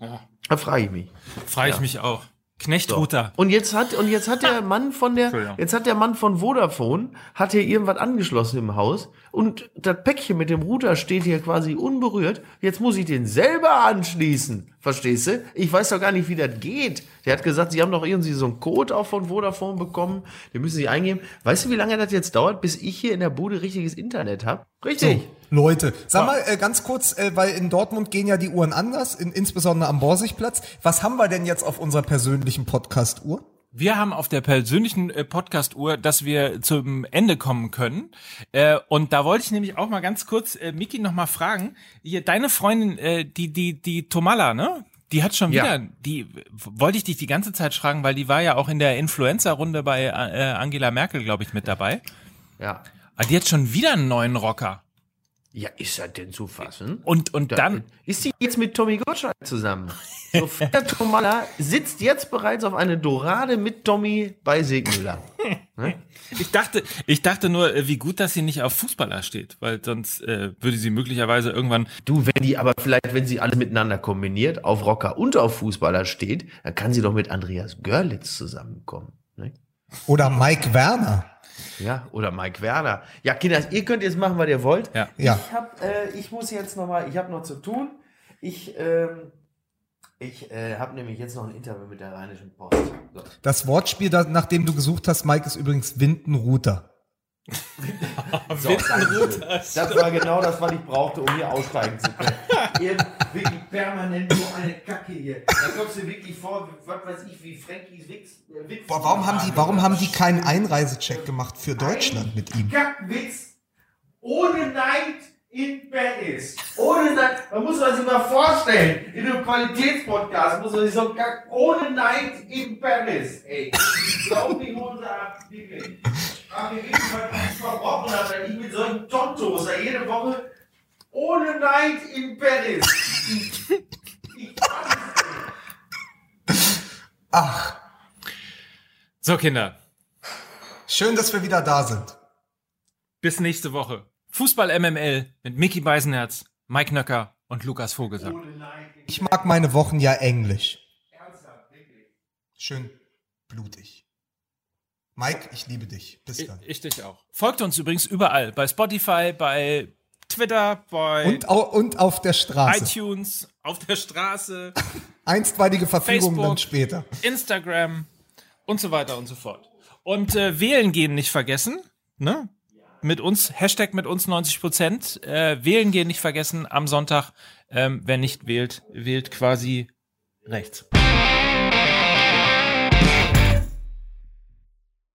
Ja. Da frage ich mich. Frage ich ja. mich auch. Knechtrouter. So. Und jetzt hat und jetzt hat der Mann von der jetzt hat der Mann von Vodafone hat hier irgendwas angeschlossen im Haus und das Päckchen mit dem Router steht hier quasi unberührt. Jetzt muss ich den selber anschließen. Verstehst du? Ich weiß doch gar nicht, wie das geht. Der hat gesagt, sie haben doch irgendwie so einen Code auch von Vodafone bekommen. Den müssen sie eingeben. Weißt du, wie lange das jetzt dauert, bis ich hier in der Bude richtiges Internet habe? Richtig. So. Leute, sag mal äh, ganz kurz, äh, weil in Dortmund gehen ja die Uhren anders, in, insbesondere am Borsigplatz. Was haben wir denn jetzt auf unserer persönlichen Podcast-Uhr? Wir haben auf der persönlichen äh, Podcast-Uhr, dass wir zum Ende kommen können. Äh, und da wollte ich nämlich auch mal ganz kurz äh, Miki noch mal fragen. Hier, deine Freundin, äh, die, die, die Tomala, ne? Die hat schon wieder, ja. die wollte ich dich die ganze Zeit fragen, weil die war ja auch in der Influencer-Runde bei äh, Angela Merkel, glaube ich, mit dabei. Ja. Aber ah, die hat schon wieder einen neuen Rocker. Ja, ist das denn zu fassen? Und, und da, dann. Ist sie jetzt mit Tommy Gottschalk zusammen? Sophia Tomala sitzt jetzt bereits auf eine Dorade mit Tommy bei Segmüller. ne? Ich dachte, ich dachte nur, äh, wie gut, dass sie nicht auf Fußballer steht, weil sonst äh, würde sie möglicherweise irgendwann. Du, wenn die aber vielleicht, wenn sie alles miteinander kombiniert, auf Rocker und auf Fußballer steht, dann kann sie doch mit Andreas Görlitz zusammenkommen. Ne? Oder Mike Werner. Ja, oder Mike Werner. Ja, Kinder, ihr könnt jetzt machen, was ihr wollt. Ja. Ich, hab, äh, ich muss jetzt noch mal, ich habe noch zu tun. Ich, ähm, ich äh, habe nämlich jetzt noch ein Interview mit der Rheinischen Post. So. Das Wortspiel, das, nach dem du gesucht hast, Mike, ist übrigens Windenrouter. so, das, das war genau das, was ich brauchte, um hier aussteigen zu können. Ihr wirklich permanent so eine Kacke hier. Da kommst du wirklich vor, was weiß ich, wie Frankies Witz. Äh, Witz Boah, warum haben die, warum haben die keinen Einreisecheck gemacht für Deutschland mit ihm? Kackwitz ohne Neid in Paris. Ohne Neid, man muss man sich mal vorstellen, in einem Qualitätspodcast muss man sich so ohne Neid in Paris. Ey, ich glaube, die Hose ab, wirklich. Ach, wir was ich verbrochen weil ich mit solchen Tontos jede Woche Ohne Neid in Paris. Ach. So, Kinder. Schön, dass wir wieder da sind. Bis nächste Woche. Fußball MML mit Mickey Beisenherz, Mike Nöcker und Lukas Vogelsang. Ich mag meine Wochen ja englisch. Schön blutig. Mike, ich liebe dich. Bis dann. Ich, ich dich auch. Folgt uns übrigens überall. Bei Spotify, bei Twitter, bei. Und, und auf der Straße. iTunes, auf der Straße. Einstweilige Verfügung Facebook, dann später. Instagram und so weiter und so fort. Und äh, wählen gehen nicht vergessen. Ne? Mit uns, Hashtag mit uns 90 Prozent. Äh, wählen gehen nicht vergessen am Sonntag. Ähm, wer nicht wählt, wählt quasi rechts.